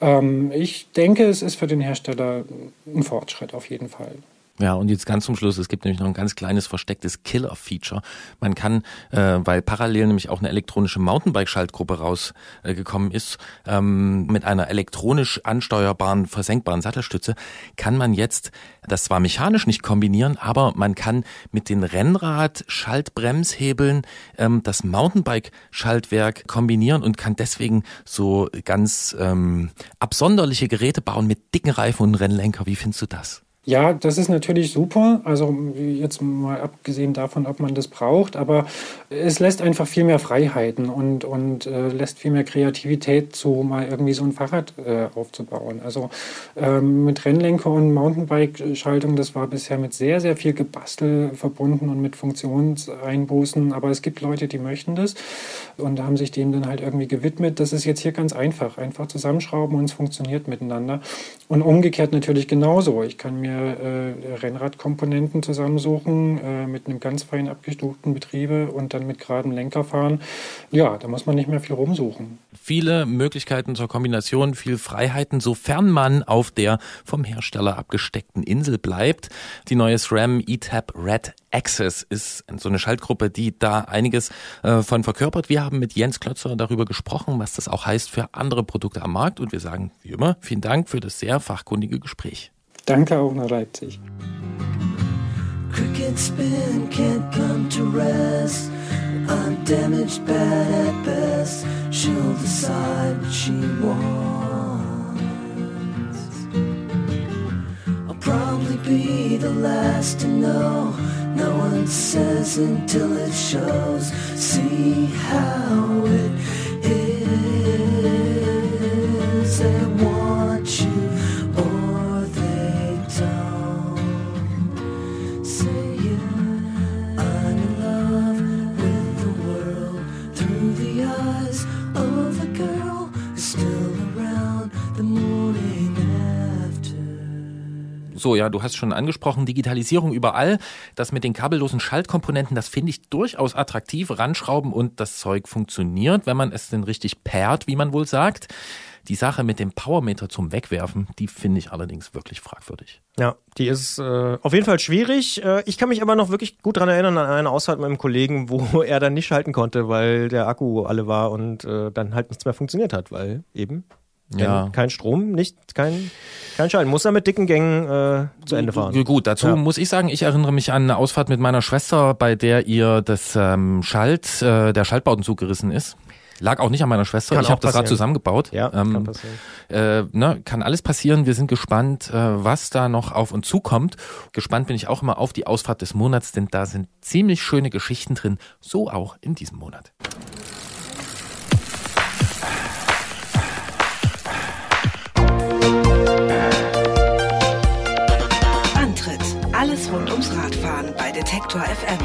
Ähm, ich denke, es ist für den Hersteller ein Fortschritt auf jeden Fall. Ja, und jetzt ganz zum Schluss, es gibt nämlich noch ein ganz kleines verstecktes Killer-Feature. Man kann, äh, weil parallel nämlich auch eine elektronische Mountainbike-Schaltgruppe rausgekommen äh, ist, ähm, mit einer elektronisch ansteuerbaren, versenkbaren Sattelstütze, kann man jetzt das zwar mechanisch nicht kombinieren, aber man kann mit den Rennrad-Schaltbremshebeln ähm, das Mountainbike-Schaltwerk kombinieren und kann deswegen so ganz ähm, absonderliche Geräte bauen mit dicken Reifen und Rennlenker. Wie findest du das? Ja, das ist natürlich super. Also jetzt mal abgesehen davon, ob man das braucht, aber es lässt einfach viel mehr Freiheiten und, und äh, lässt viel mehr Kreativität zu, mal irgendwie so ein Fahrrad äh, aufzubauen. Also ähm, mit Rennlenker und Mountainbike-Schaltung, das war bisher mit sehr, sehr viel Gebastel verbunden und mit Funktionseinbußen. Aber es gibt Leute, die möchten das und haben sich dem dann halt irgendwie gewidmet. Das ist jetzt hier ganz einfach. Einfach zusammenschrauben und es funktioniert miteinander. Und umgekehrt natürlich genauso. Ich kann mir äh, Rennradkomponenten zusammensuchen äh, mit einem ganz fein abgestuften Betriebe und dann mit geradem Lenker fahren. Ja, da muss man nicht mehr viel rumsuchen. Viele Möglichkeiten zur Kombination, viel Freiheiten, sofern man auf der vom Hersteller abgesteckten Insel bleibt. Die neue SRAM ETAP Red Access ist so eine Schaltgruppe, die da einiges äh, von verkörpert. Wir haben mit Jens Klötzer darüber gesprochen, was das auch heißt für andere Produkte am Markt und wir sagen wie immer vielen Dank für das sehr fachkundige Gespräch. Danke auch nach Leipzig. Cricket spin can't come to rest. I'm damaged bad at best. She'll decide what she wants. I'll probably be the last to know. No one says until it shows. See how it So, ja, du hast schon angesprochen, Digitalisierung überall. Das mit den kabellosen Schaltkomponenten, das finde ich durchaus attraktiv. Ranschrauben und das Zeug funktioniert, wenn man es denn richtig pairt, wie man wohl sagt. Die Sache mit dem Powermeter zum Wegwerfen, die finde ich allerdings wirklich fragwürdig. Ja, die ist äh, auf jeden Fall schwierig. Äh, ich kann mich aber noch wirklich gut dran erinnern an eine Ausfahrt mit einem Kollegen, wo er dann nicht schalten konnte, weil der Akku alle war und äh, dann halt nichts mehr funktioniert hat, weil eben Ja. kein, Strom, nicht kein, kein Schalten. Muss er mit dicken Gängen äh, zu Ende fahren. Gut, dazu Ja. muss ich sagen, ich erinnere mich an eine Ausfahrt mit meiner Schwester, bei der ihr das ähm, Schalt, äh, der Schaltbauten zugerissen ist. Lag auch nicht an meiner Schwester. Kann ich habe das Rad passieren. zusammengebaut. Ja, ähm, kann passieren. Äh, ne, kann alles passieren. Wir sind gespannt, äh, was da noch auf uns zukommt. Gespannt bin ich auch immer auf die Ausfahrt des Monats, denn da sind ziemlich schöne Geschichten drin. So auch in diesem Monat. Alles rund ums Radfahren bei Detektor FM.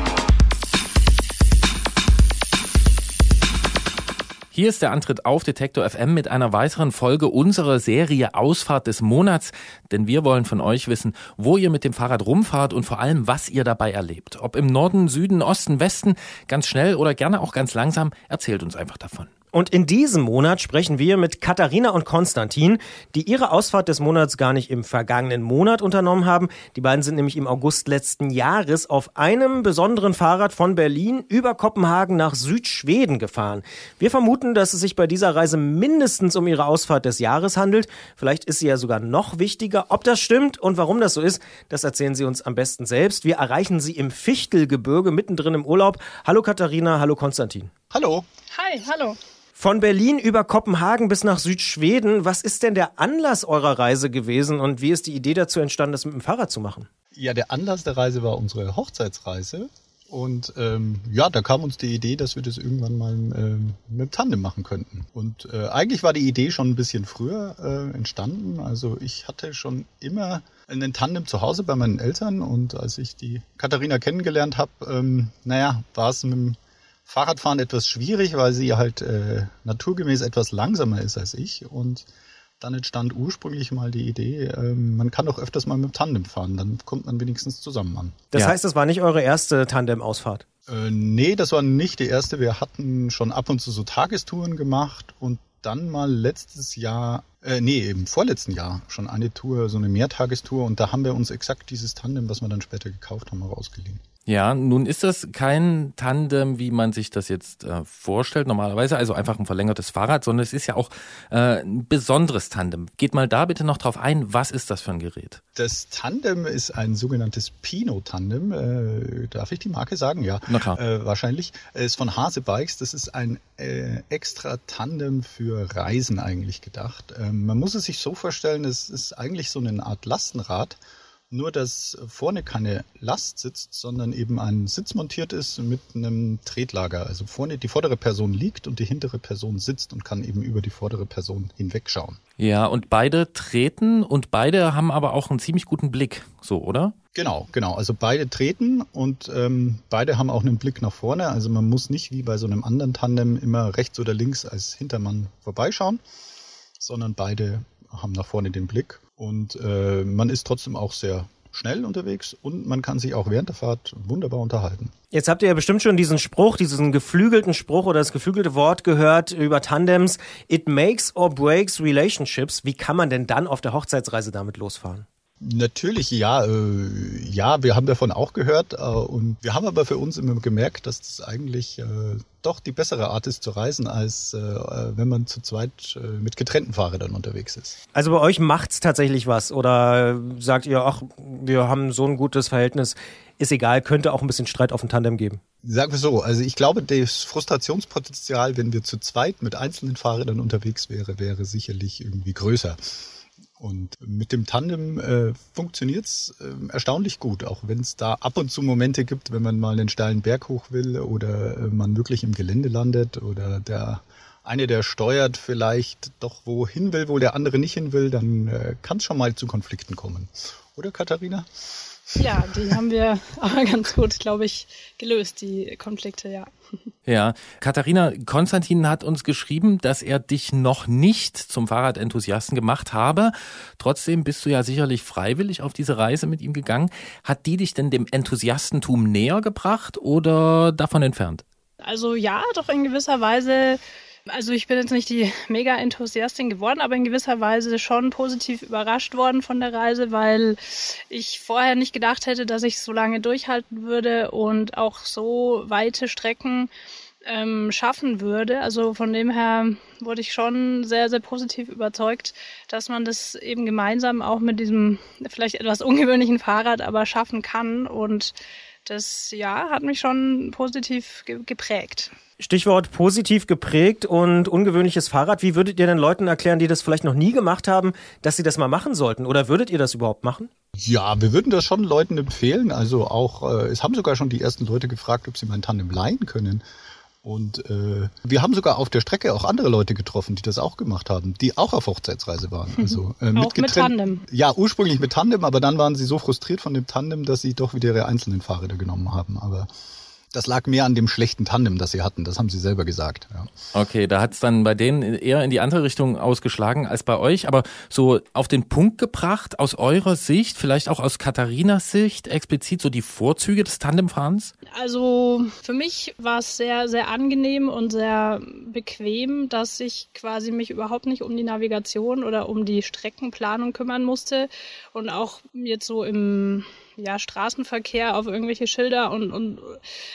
Hier ist der Antritt auf Detektor FM mit einer weiteren Folge unserer Serie Ausfahrt des Monats, denn wir wollen von euch wissen, wo ihr mit dem Fahrrad rumfahrt und vor allem, was ihr dabei erlebt. Ob im Norden, Süden, Osten, Westen, ganz schnell oder gerne auch ganz langsam, erzählt uns einfach davon. Und in diesem Monat sprechen wir mit Katharina und Konstantin, die ihre Ausfahrt des Monats gar nicht im vergangenen Monat unternommen haben. Die beiden sind nämlich im August letzten Jahres auf einem besonderen Fahrrad von Berlin über Kopenhagen nach Südschweden gefahren. Wir vermuten, dass es sich bei dieser Reise mindestens um ihre Ausfahrt des Jahres handelt. Vielleicht ist sie ja sogar noch wichtiger. Ob das stimmt und warum das so ist, das erzählen sie uns am besten selbst. Wir erreichen sie im Fichtelgebirge mittendrin im Urlaub. Hallo Katharina, hallo Konstantin. Hallo. Hi, hallo. Von Berlin über Kopenhagen bis nach Südschweden. Was ist denn der Anlass eurer Reise gewesen und wie ist die Idee dazu entstanden, das mit dem Fahrrad zu machen? Ja, der Anlass der Reise war unsere Hochzeitsreise. Und ähm, ja, da kam uns die Idee, dass wir das irgendwann mal ähm, mit dem Tandem machen könnten. Und äh, eigentlich war die Idee schon ein bisschen früher äh, entstanden. Also ich hatte schon immer einen Tandem zu Hause bei meinen Eltern und als ich die Katharina kennengelernt habe, ähm, naja, war es mit dem Fahrradfahren etwas schwierig, weil sie halt äh, naturgemäß etwas langsamer ist als ich und dann entstand ursprünglich mal die Idee, ähm, man kann doch öfters mal mit dem Tandem fahren, dann kommt man wenigstens zusammen an. Das heißt, das war nicht eure erste Tandem-Ausfahrt? Äh, nee, das war nicht die erste. Wir hatten schon ab und zu so Tagestouren gemacht und dann mal letztes Jahr, äh, nee, im vorletzten Jahr schon eine Tour, so eine Mehrtagestour und da haben wir uns exakt dieses Tandem, was wir dann später gekauft haben, auch ausgeliehen. Ja, nun ist das kein Tandem, wie man sich das jetzt äh, vorstellt normalerweise, also einfach ein verlängertes Fahrrad, sondern es ist ja auch äh, ein besonderes Tandem. Geht mal da bitte noch drauf ein, was ist das für ein Gerät? Das Tandem ist ein sogenanntes Pino-Tandem. Äh, darf ich die Marke sagen? Ja. Na klar. Äh, wahrscheinlich. Es ist von Hase Bikes. Das ist ein äh, extra Tandem für Reisen eigentlich gedacht. Ähm, man muss es sich so vorstellen, es ist eigentlich so eine Art Lastenrad. Nur, dass vorne keine Last sitzt, sondern eben ein Sitz montiert ist mit einem Tretlager. Also vorne die vordere Person liegt und die hintere Person sitzt und kann eben über die vordere Person hinwegschauen. Ja, und beide treten und beide haben aber auch einen ziemlich guten Blick, so, oder? Genau, genau. Also beide treten und ähm, beide haben auch einen Blick nach vorne. Also man muss nicht wie bei so einem anderen Tandem immer rechts oder links als Hintermann vorbeischauen, sondern beide haben nach vorne den Blick. Und äh, man ist trotzdem auch sehr schnell unterwegs und man kann sich auch während der Fahrt wunderbar unterhalten. Jetzt habt ihr ja bestimmt schon diesen Spruch, diesen geflügelten Spruch oder das geflügelte Wort gehört über Tandems. It makes or breaks relationships. Wie kann man denn dann auf der Hochzeitsreise damit losfahren? Natürlich, ja, äh, ja, wir haben davon auch gehört äh, und wir haben aber für uns immer gemerkt, dass das eigentlich äh, doch die bessere Art ist zu reisen, als äh, wenn man zu zweit äh, mit getrennten Fahrrädern unterwegs ist. Also bei euch macht's tatsächlich was oder sagt ihr, ach, wir haben so ein gutes Verhältnis, ist egal, könnte auch ein bisschen Streit auf dem Tandem geben. Sagen wir so, also ich glaube, das Frustrationspotenzial, wenn wir zu zweit mit einzelnen Fahrrädern unterwegs wäre, wäre sicherlich irgendwie größer. Und mit dem Tandem äh, funktioniert's äh, erstaunlich gut, auch wenn es da ab und zu Momente gibt, wenn man mal einen steilen Berg hoch will oder äh, man wirklich im Gelände landet oder der eine, der steuert, vielleicht doch wohin will, wo der andere nicht hin will, dann äh, kann es schon mal zu Konflikten kommen. Oder Katharina? Ja, die haben wir aber ganz gut, glaube ich, gelöst, die Konflikte, ja. Ja, Katharina, Konstantin hat uns geschrieben, dass er dich noch nicht zum Fahrradenthusiasten gemacht habe. Trotzdem bist du ja sicherlich freiwillig auf diese Reise mit ihm gegangen. Hat die dich denn dem Enthusiastentum näher gebracht oder davon entfernt? Also ja, doch in gewisser Weise. Also ich bin jetzt nicht die Mega-Enthusiastin geworden, aber in gewisser Weise schon positiv überrascht worden von der Reise, weil ich vorher nicht gedacht hätte, dass ich so lange durchhalten würde und auch so weite Strecken ähm, schaffen würde. Also von dem her wurde ich schon sehr, sehr positiv überzeugt, dass man das eben gemeinsam auch mit diesem vielleicht etwas ungewöhnlichen Fahrrad aber schaffen kann. Und das, ja, hat mich schon positiv ge geprägt. Stichwort positiv geprägt und ungewöhnliches Fahrrad. Wie würdet ihr den Leuten erklären, die das vielleicht noch nie gemacht haben, dass sie das mal machen sollten? Oder würdet ihr das überhaupt machen? Ja, wir würden das schon Leuten empfehlen. Also auch, äh, es haben sogar schon die ersten Leute gefragt, ob sie mein Tandem leihen können. Und äh, wir haben sogar auf der Strecke auch andere Leute getroffen, die das auch gemacht haben, die auch auf Hochzeitsreise waren. Also äh, Auch mit Tandem. Ja, ursprünglich mit Tandem, aber dann waren sie so frustriert von dem Tandem, dass sie doch wieder ihre einzelnen Fahrräder genommen haben. Aber das lag mehr an dem schlechten Tandem, das sie hatten. Das haben sie selber gesagt. Ja. Okay, da hat es dann bei denen eher in die andere Richtung ausgeschlagen als bei euch, aber so auf den Punkt gebracht, aus eurer Sicht, vielleicht auch aus Katharinas Sicht, explizit so die Vorzüge des Tandemfahrens? Also für mich war es sehr, sehr angenehm und sehr bequem, dass ich quasi mich überhaupt nicht um die Navigation oder um die Streckenplanung kümmern musste und auch jetzt so im ja, Straßenverkehr auf irgendwelche Schilder und, und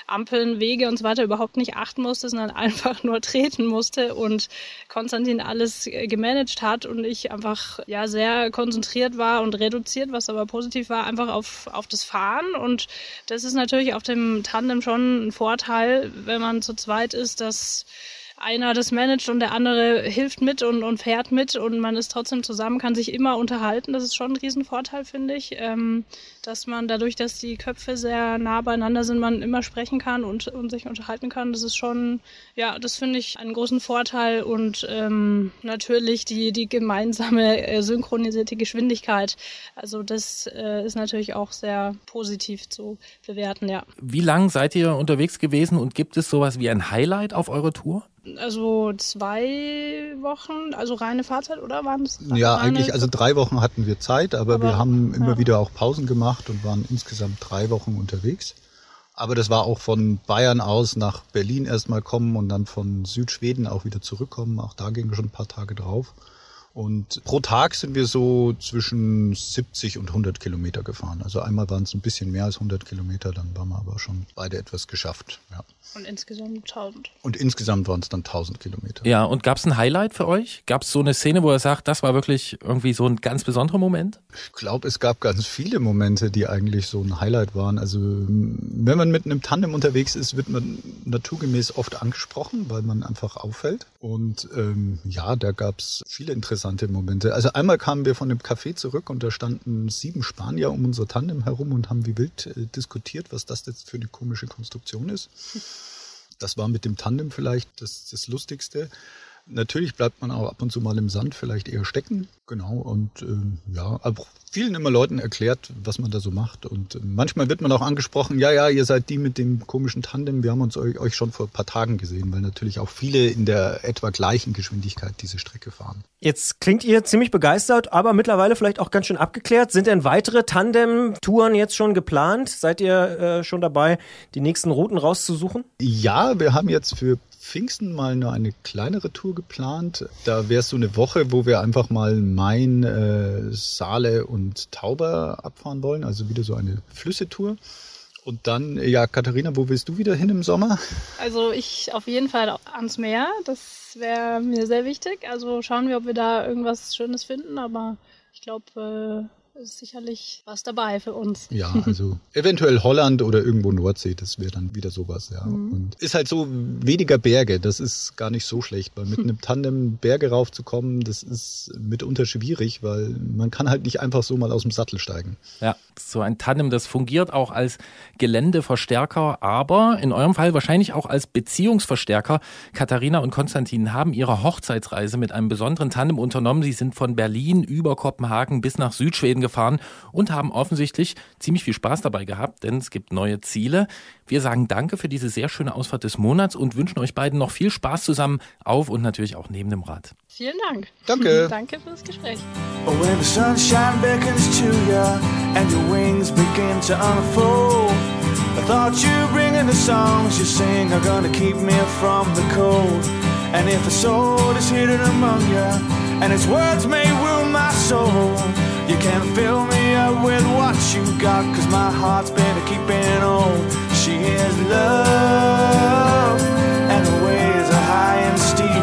Ampeln, Wege und so weiter überhaupt nicht achten musste, sondern einfach nur treten musste und Konstantin alles äh, gemanagt hat und ich einfach ja sehr konzentriert war und reduziert, was aber positiv war, einfach auf, auf das Fahren. Und das ist natürlich auf dem Tandem schon ein Vorteil, wenn man zu zweit ist, dass einer das managt und der andere hilft mit und, und fährt mit und man ist trotzdem zusammen, kann sich immer unterhalten. Das ist schon ein Riesenvorteil, finde ich, ähm, dass man dadurch, dass die Köpfe sehr nah beieinander sind, man immer sprechen kann und, und sich unterhalten kann. Das ist schon, ja, das finde ich einen großen Vorteil und ähm, natürlich die, die gemeinsame äh, synchronisierte Geschwindigkeit. Also das äh, ist natürlich auch sehr positiv zu bewerten, ja. Wie lang seid ihr unterwegs gewesen und gibt es sowas wie ein Highlight auf eurer Tour? Also zwei Wochen, also reine Fahrzeit, oder waren es? Ja, eigentlich, also drei Wochen hatten wir Zeit, aber, Aber, wir haben immer ja. wieder auch Pausen gemacht und waren insgesamt drei Wochen unterwegs. Aber das war auch von Bayern aus nach Berlin erstmal kommen und dann von Südschweden auch wieder zurückkommen. Auch da gingen schon ein paar Tage drauf. Und pro Tag sind wir so zwischen 70 und 100 Kilometer gefahren. Also einmal waren es ein bisschen mehr als 100 Kilometer, dann waren wir aber schon beide etwas geschafft. Ja. Und insgesamt 1000. Und insgesamt waren es dann 1000 Kilometer. Ja, und gab es ein Highlight für euch? Gab es so eine Szene, wo er sagt, das war wirklich irgendwie so ein ganz besonderer Moment? Ich glaube, es gab ganz viele Momente, die eigentlich so ein Highlight waren. Also wenn man mit einem Tandem unterwegs ist, wird man naturgemäß oft angesprochen, weil man einfach auffällt. Und ähm, ja, da gab es viele interessante interessante Momente. Also einmal kamen wir von dem Café zurück und da standen sieben Spanier um unser Tandem herum und haben wie wild äh, diskutiert, was das jetzt für eine komische Konstruktion ist. Das war mit dem Tandem vielleicht das, das Lustigste. Natürlich bleibt man auch ab und zu mal im Sand vielleicht eher stecken. Genau. Und ähm, ja, aber vielen immer Leuten erklärt, was man da so macht. Und äh, manchmal wird man auch angesprochen, ja, ja, ihr seid die mit dem komischen Tandem. Wir haben uns euch, euch schon vor ein paar Tagen gesehen, weil natürlich auch viele in der etwa gleichen Geschwindigkeit diese Strecke fahren. Jetzt klingt ihr ziemlich begeistert, aber mittlerweile vielleicht auch ganz schön abgeklärt. Sind denn weitere Tandem-Touren jetzt schon geplant? Seid ihr äh, schon dabei, die nächsten Routen rauszusuchen? Ja, wir haben jetzt für Pfingsten mal nur eine kleinere Tour geplant. Da wäre so eine Woche, wo wir einfach mal Main, äh, Saale und Tauber abfahren wollen. Also wieder so eine Flüssetour. Und dann, ja, Katharina, wo willst du wieder hin im Sommer? Also ich auf jeden Fall ans Meer. Das wäre mir sehr wichtig. Also schauen wir, ob wir da irgendwas Schönes finden. Aber ich glaube, äh, ist sicherlich was dabei für uns. Ja, also eventuell Holland oder irgendwo Nordsee, das wäre dann wieder sowas, ja. Mhm. Und ist halt so weniger Berge, das ist gar nicht so schlecht, weil mit einem Tandem Berge raufzukommen, das ist mitunter schwierig, weil man kann halt nicht einfach so mal aus dem Sattel steigen. Ja, so ein Tandem, das fungiert auch als Geländeverstärker, aber in eurem Fall wahrscheinlich auch als Beziehungsverstärker. Katharina und Konstantin haben ihre Hochzeitsreise mit einem besonderen Tandem unternommen. Sie sind von Berlin über Kopenhagen bis nach Südschweden gefahren und haben offensichtlich ziemlich viel Spaß dabei gehabt, denn es gibt neue Ziele. Wir sagen Danke für diese sehr schöne Ausfahrt des Monats und wünschen euch beiden noch viel Spaß zusammen auf und natürlich auch neben dem Rad. Vielen Dank. Danke. Danke fürs Gespräch. Oh, when the sunshine beckons to you and your wings begin to unfold. I thought you bringing the songs you sing are gonna keep me from the cold. And if a soul is hidden among you and its words may wound my soul, you can fill me up with what you got, cause my heart's been keeping on. She is love, and the ways are high and steep.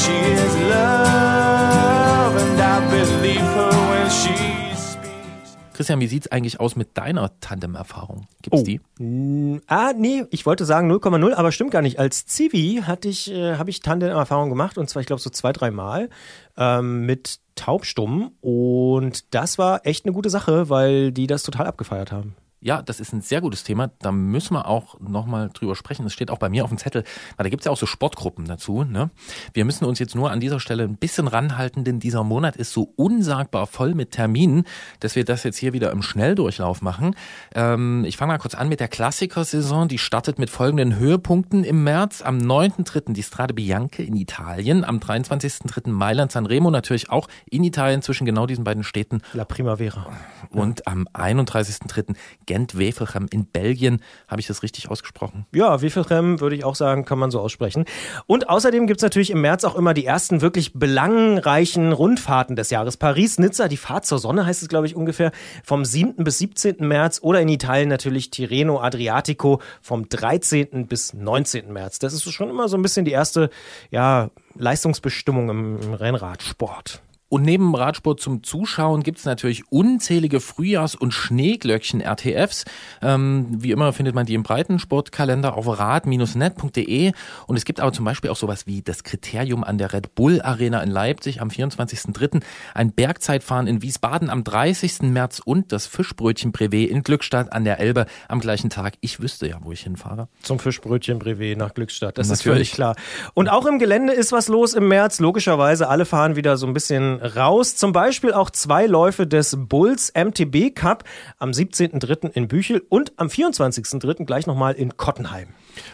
She is love, and I believe her when she speaks. Christian, wie sieht's eigentlich aus mit deiner Tandem-Erfahrung? Gibt's die? Mm, Ah, nee, ich wollte sagen 0,0, aber stimmt gar nicht. Als Zivi hatte ich, äh, habe ich Tandem-Erfahrung gemacht und zwar, ich glaube, so zwei, drei Mal ähm, mit Taubstummen und das war echt eine gute Sache, weil die das total abgefeiert haben. Ja, das ist ein sehr gutes Thema. Da müssen wir auch nochmal drüber sprechen. Das steht auch bei mir auf dem Zettel. Weil da gibt's ja auch so Sportgruppen dazu. Ne? Wir müssen uns jetzt nur an dieser Stelle ein bisschen ranhalten, denn dieser Monat ist so unsagbar voll mit Terminen, dass wir das jetzt hier wieder im Schnelldurchlauf machen. Ähm, ich fange mal kurz an mit der Klassikersaison. Die startet mit folgenden Höhepunkten im März. Am 9.3. die Strade Bianche in Italien. Am 23.3. Mailand Sanremo natürlich auch in Italien zwischen genau diesen beiden Städten. La Primavera. Und am 31.3. Gent-Wevelgem in Belgien. Habe ich das richtig ausgesprochen? Ja, Wevelgem würde ich auch sagen, kann man so aussprechen. Und außerdem gibt's natürlich im März auch immer die ersten wirklich belangreichen Rundfahrten des Jahres. Paris-Nizza, die Fahrt zur Sonne heißt es, glaube ich, ungefähr vom 7. bis 17. März oder in Italien natürlich Tirreno Adriatico vom 13. bis 19. März. Das ist schon immer so ein bisschen die erste ja, Leistungsbestimmung im, im Rennradsport. Und neben Radsport zum Zuschauen gibt's natürlich unzählige Frühjahrs- und Schneeglöckchen-RTFs. Ähm, wie immer findet man die im Breitensportkalender auf rad-net.de. Und es gibt aber zum Beispiel auch sowas wie das Kriterium an der Red Bull Arena in Leipzig am 24.03., ein Bergzeitfahren in Wiesbaden am 30. März und das Fischbrötchen-Brevet in Glückstadt an der Elbe am gleichen Tag. Ich wüsste ja, wo ich hinfahre. Zum Fischbrötchen Brevet nach Glückstadt. Das ist Natürlich. völlig klar. Und auch im Gelände ist was los im März. Logischerweise, alle fahren wieder so ein bisschen raus. Zum Beispiel auch zwei Läufe des Bulls MTB Cup am 17.03. in Büchel und am 24.03. gleich nochmal in Kottenheim.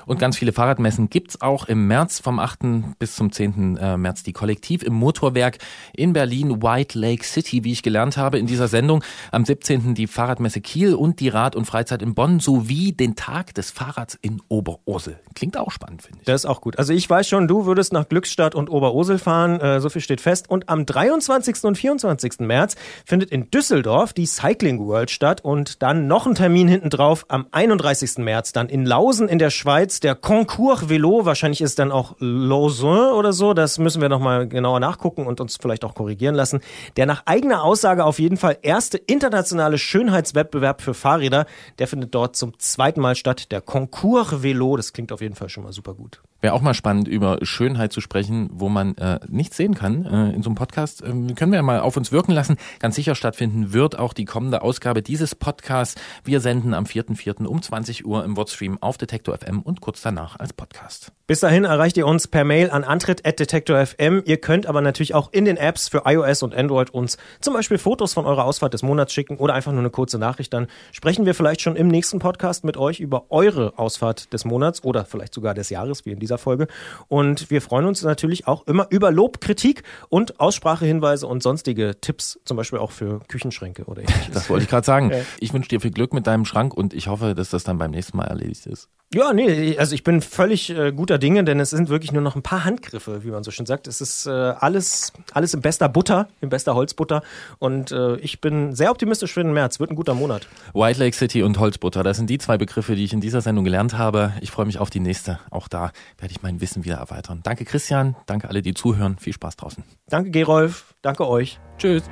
Und ganz viele Fahrradmessen gibt's auch im März vom 8. bis zum 10. äh, März. Die Kollektiv im Motorwerk in Berlin, White Lake City, wie ich gelernt habe in dieser Sendung. Am 17. die Fahrradmesse Kiel und die Rad- und Freizeit in Bonn sowie den Tag des Fahrrads in Oberursel. Klingt auch spannend, finde ich. Das ist auch gut. Also ich weiß schon, du würdest nach Glückstadt und Oberursel fahren. Äh, so viel steht fest. Und am 23. und 24. März findet in Düsseldorf die Cycling World statt. Und dann noch ein Termin hinten drauf am 31. März dann in Lausen in der Schweiz der Concours Velo. Wahrscheinlich ist dann auch Lausanne oder so. Das müssen wir nochmal genauer nachgucken und uns vielleicht auch korrigieren lassen. Der nach eigener Aussage auf jeden Fall erste internationale Schönheitswettbewerb für Fahrräder. Der findet dort zum zweiten Mal statt. Der Concours Velo. Das klingt auf jeden Fall schon mal super gut. Wäre auch mal spannend, über Schönheit zu sprechen, wo man äh, nichts sehen kann äh, in so einem Podcast. Ähm, können wir mal auf uns wirken lassen. Ganz sicher stattfinden wird auch die kommende Ausgabe dieses Podcasts. Wir senden am 4.4. um 20 Uhr im Wordstream auf Detektor FM und kurz danach als Podcast. Bis dahin erreicht ihr uns per Mail an antritt.detektor.fm. Ihr könnt aber natürlich auch in den Apps für iOS und Android uns zum Beispiel Fotos von eurer Ausfahrt des Monats schicken oder einfach nur eine kurze Nachricht. Dann sprechen wir vielleicht schon im nächsten Podcast mit euch über eure Ausfahrt des Monats oder vielleicht sogar des Jahres, wie in dieser Folge. Und wir freuen uns natürlich auch immer über Lob, Kritik und Aussprachehinweise und sonstige Tipps, zum Beispiel auch für Küchenschränke oder ähnliches. Das wollte ich gerade sagen. Ich wünsche dir viel Glück mit deinem Schrank und ich hoffe, dass das dann beim nächsten Mal erledigt ist. Ja, nee, also ich bin völlig äh, guter Dinge, denn es sind wirklich nur noch ein paar Handgriffe, wie man so schön sagt. Es ist äh, alles, alles in bester Butter, in bester Holzbutter. Und äh, ich bin sehr optimistisch für den März. Wird ein guter Monat. White Lake City und Holzbutter, das sind die zwei Begriffe, die ich in dieser Sendung gelernt habe. Ich freue mich auf die nächste. Auch da werde ich mein Wissen wieder erweitern. Danke Christian, danke alle, die zuhören. Viel Spaß draußen. Danke Gerolf, danke euch. Tschüss.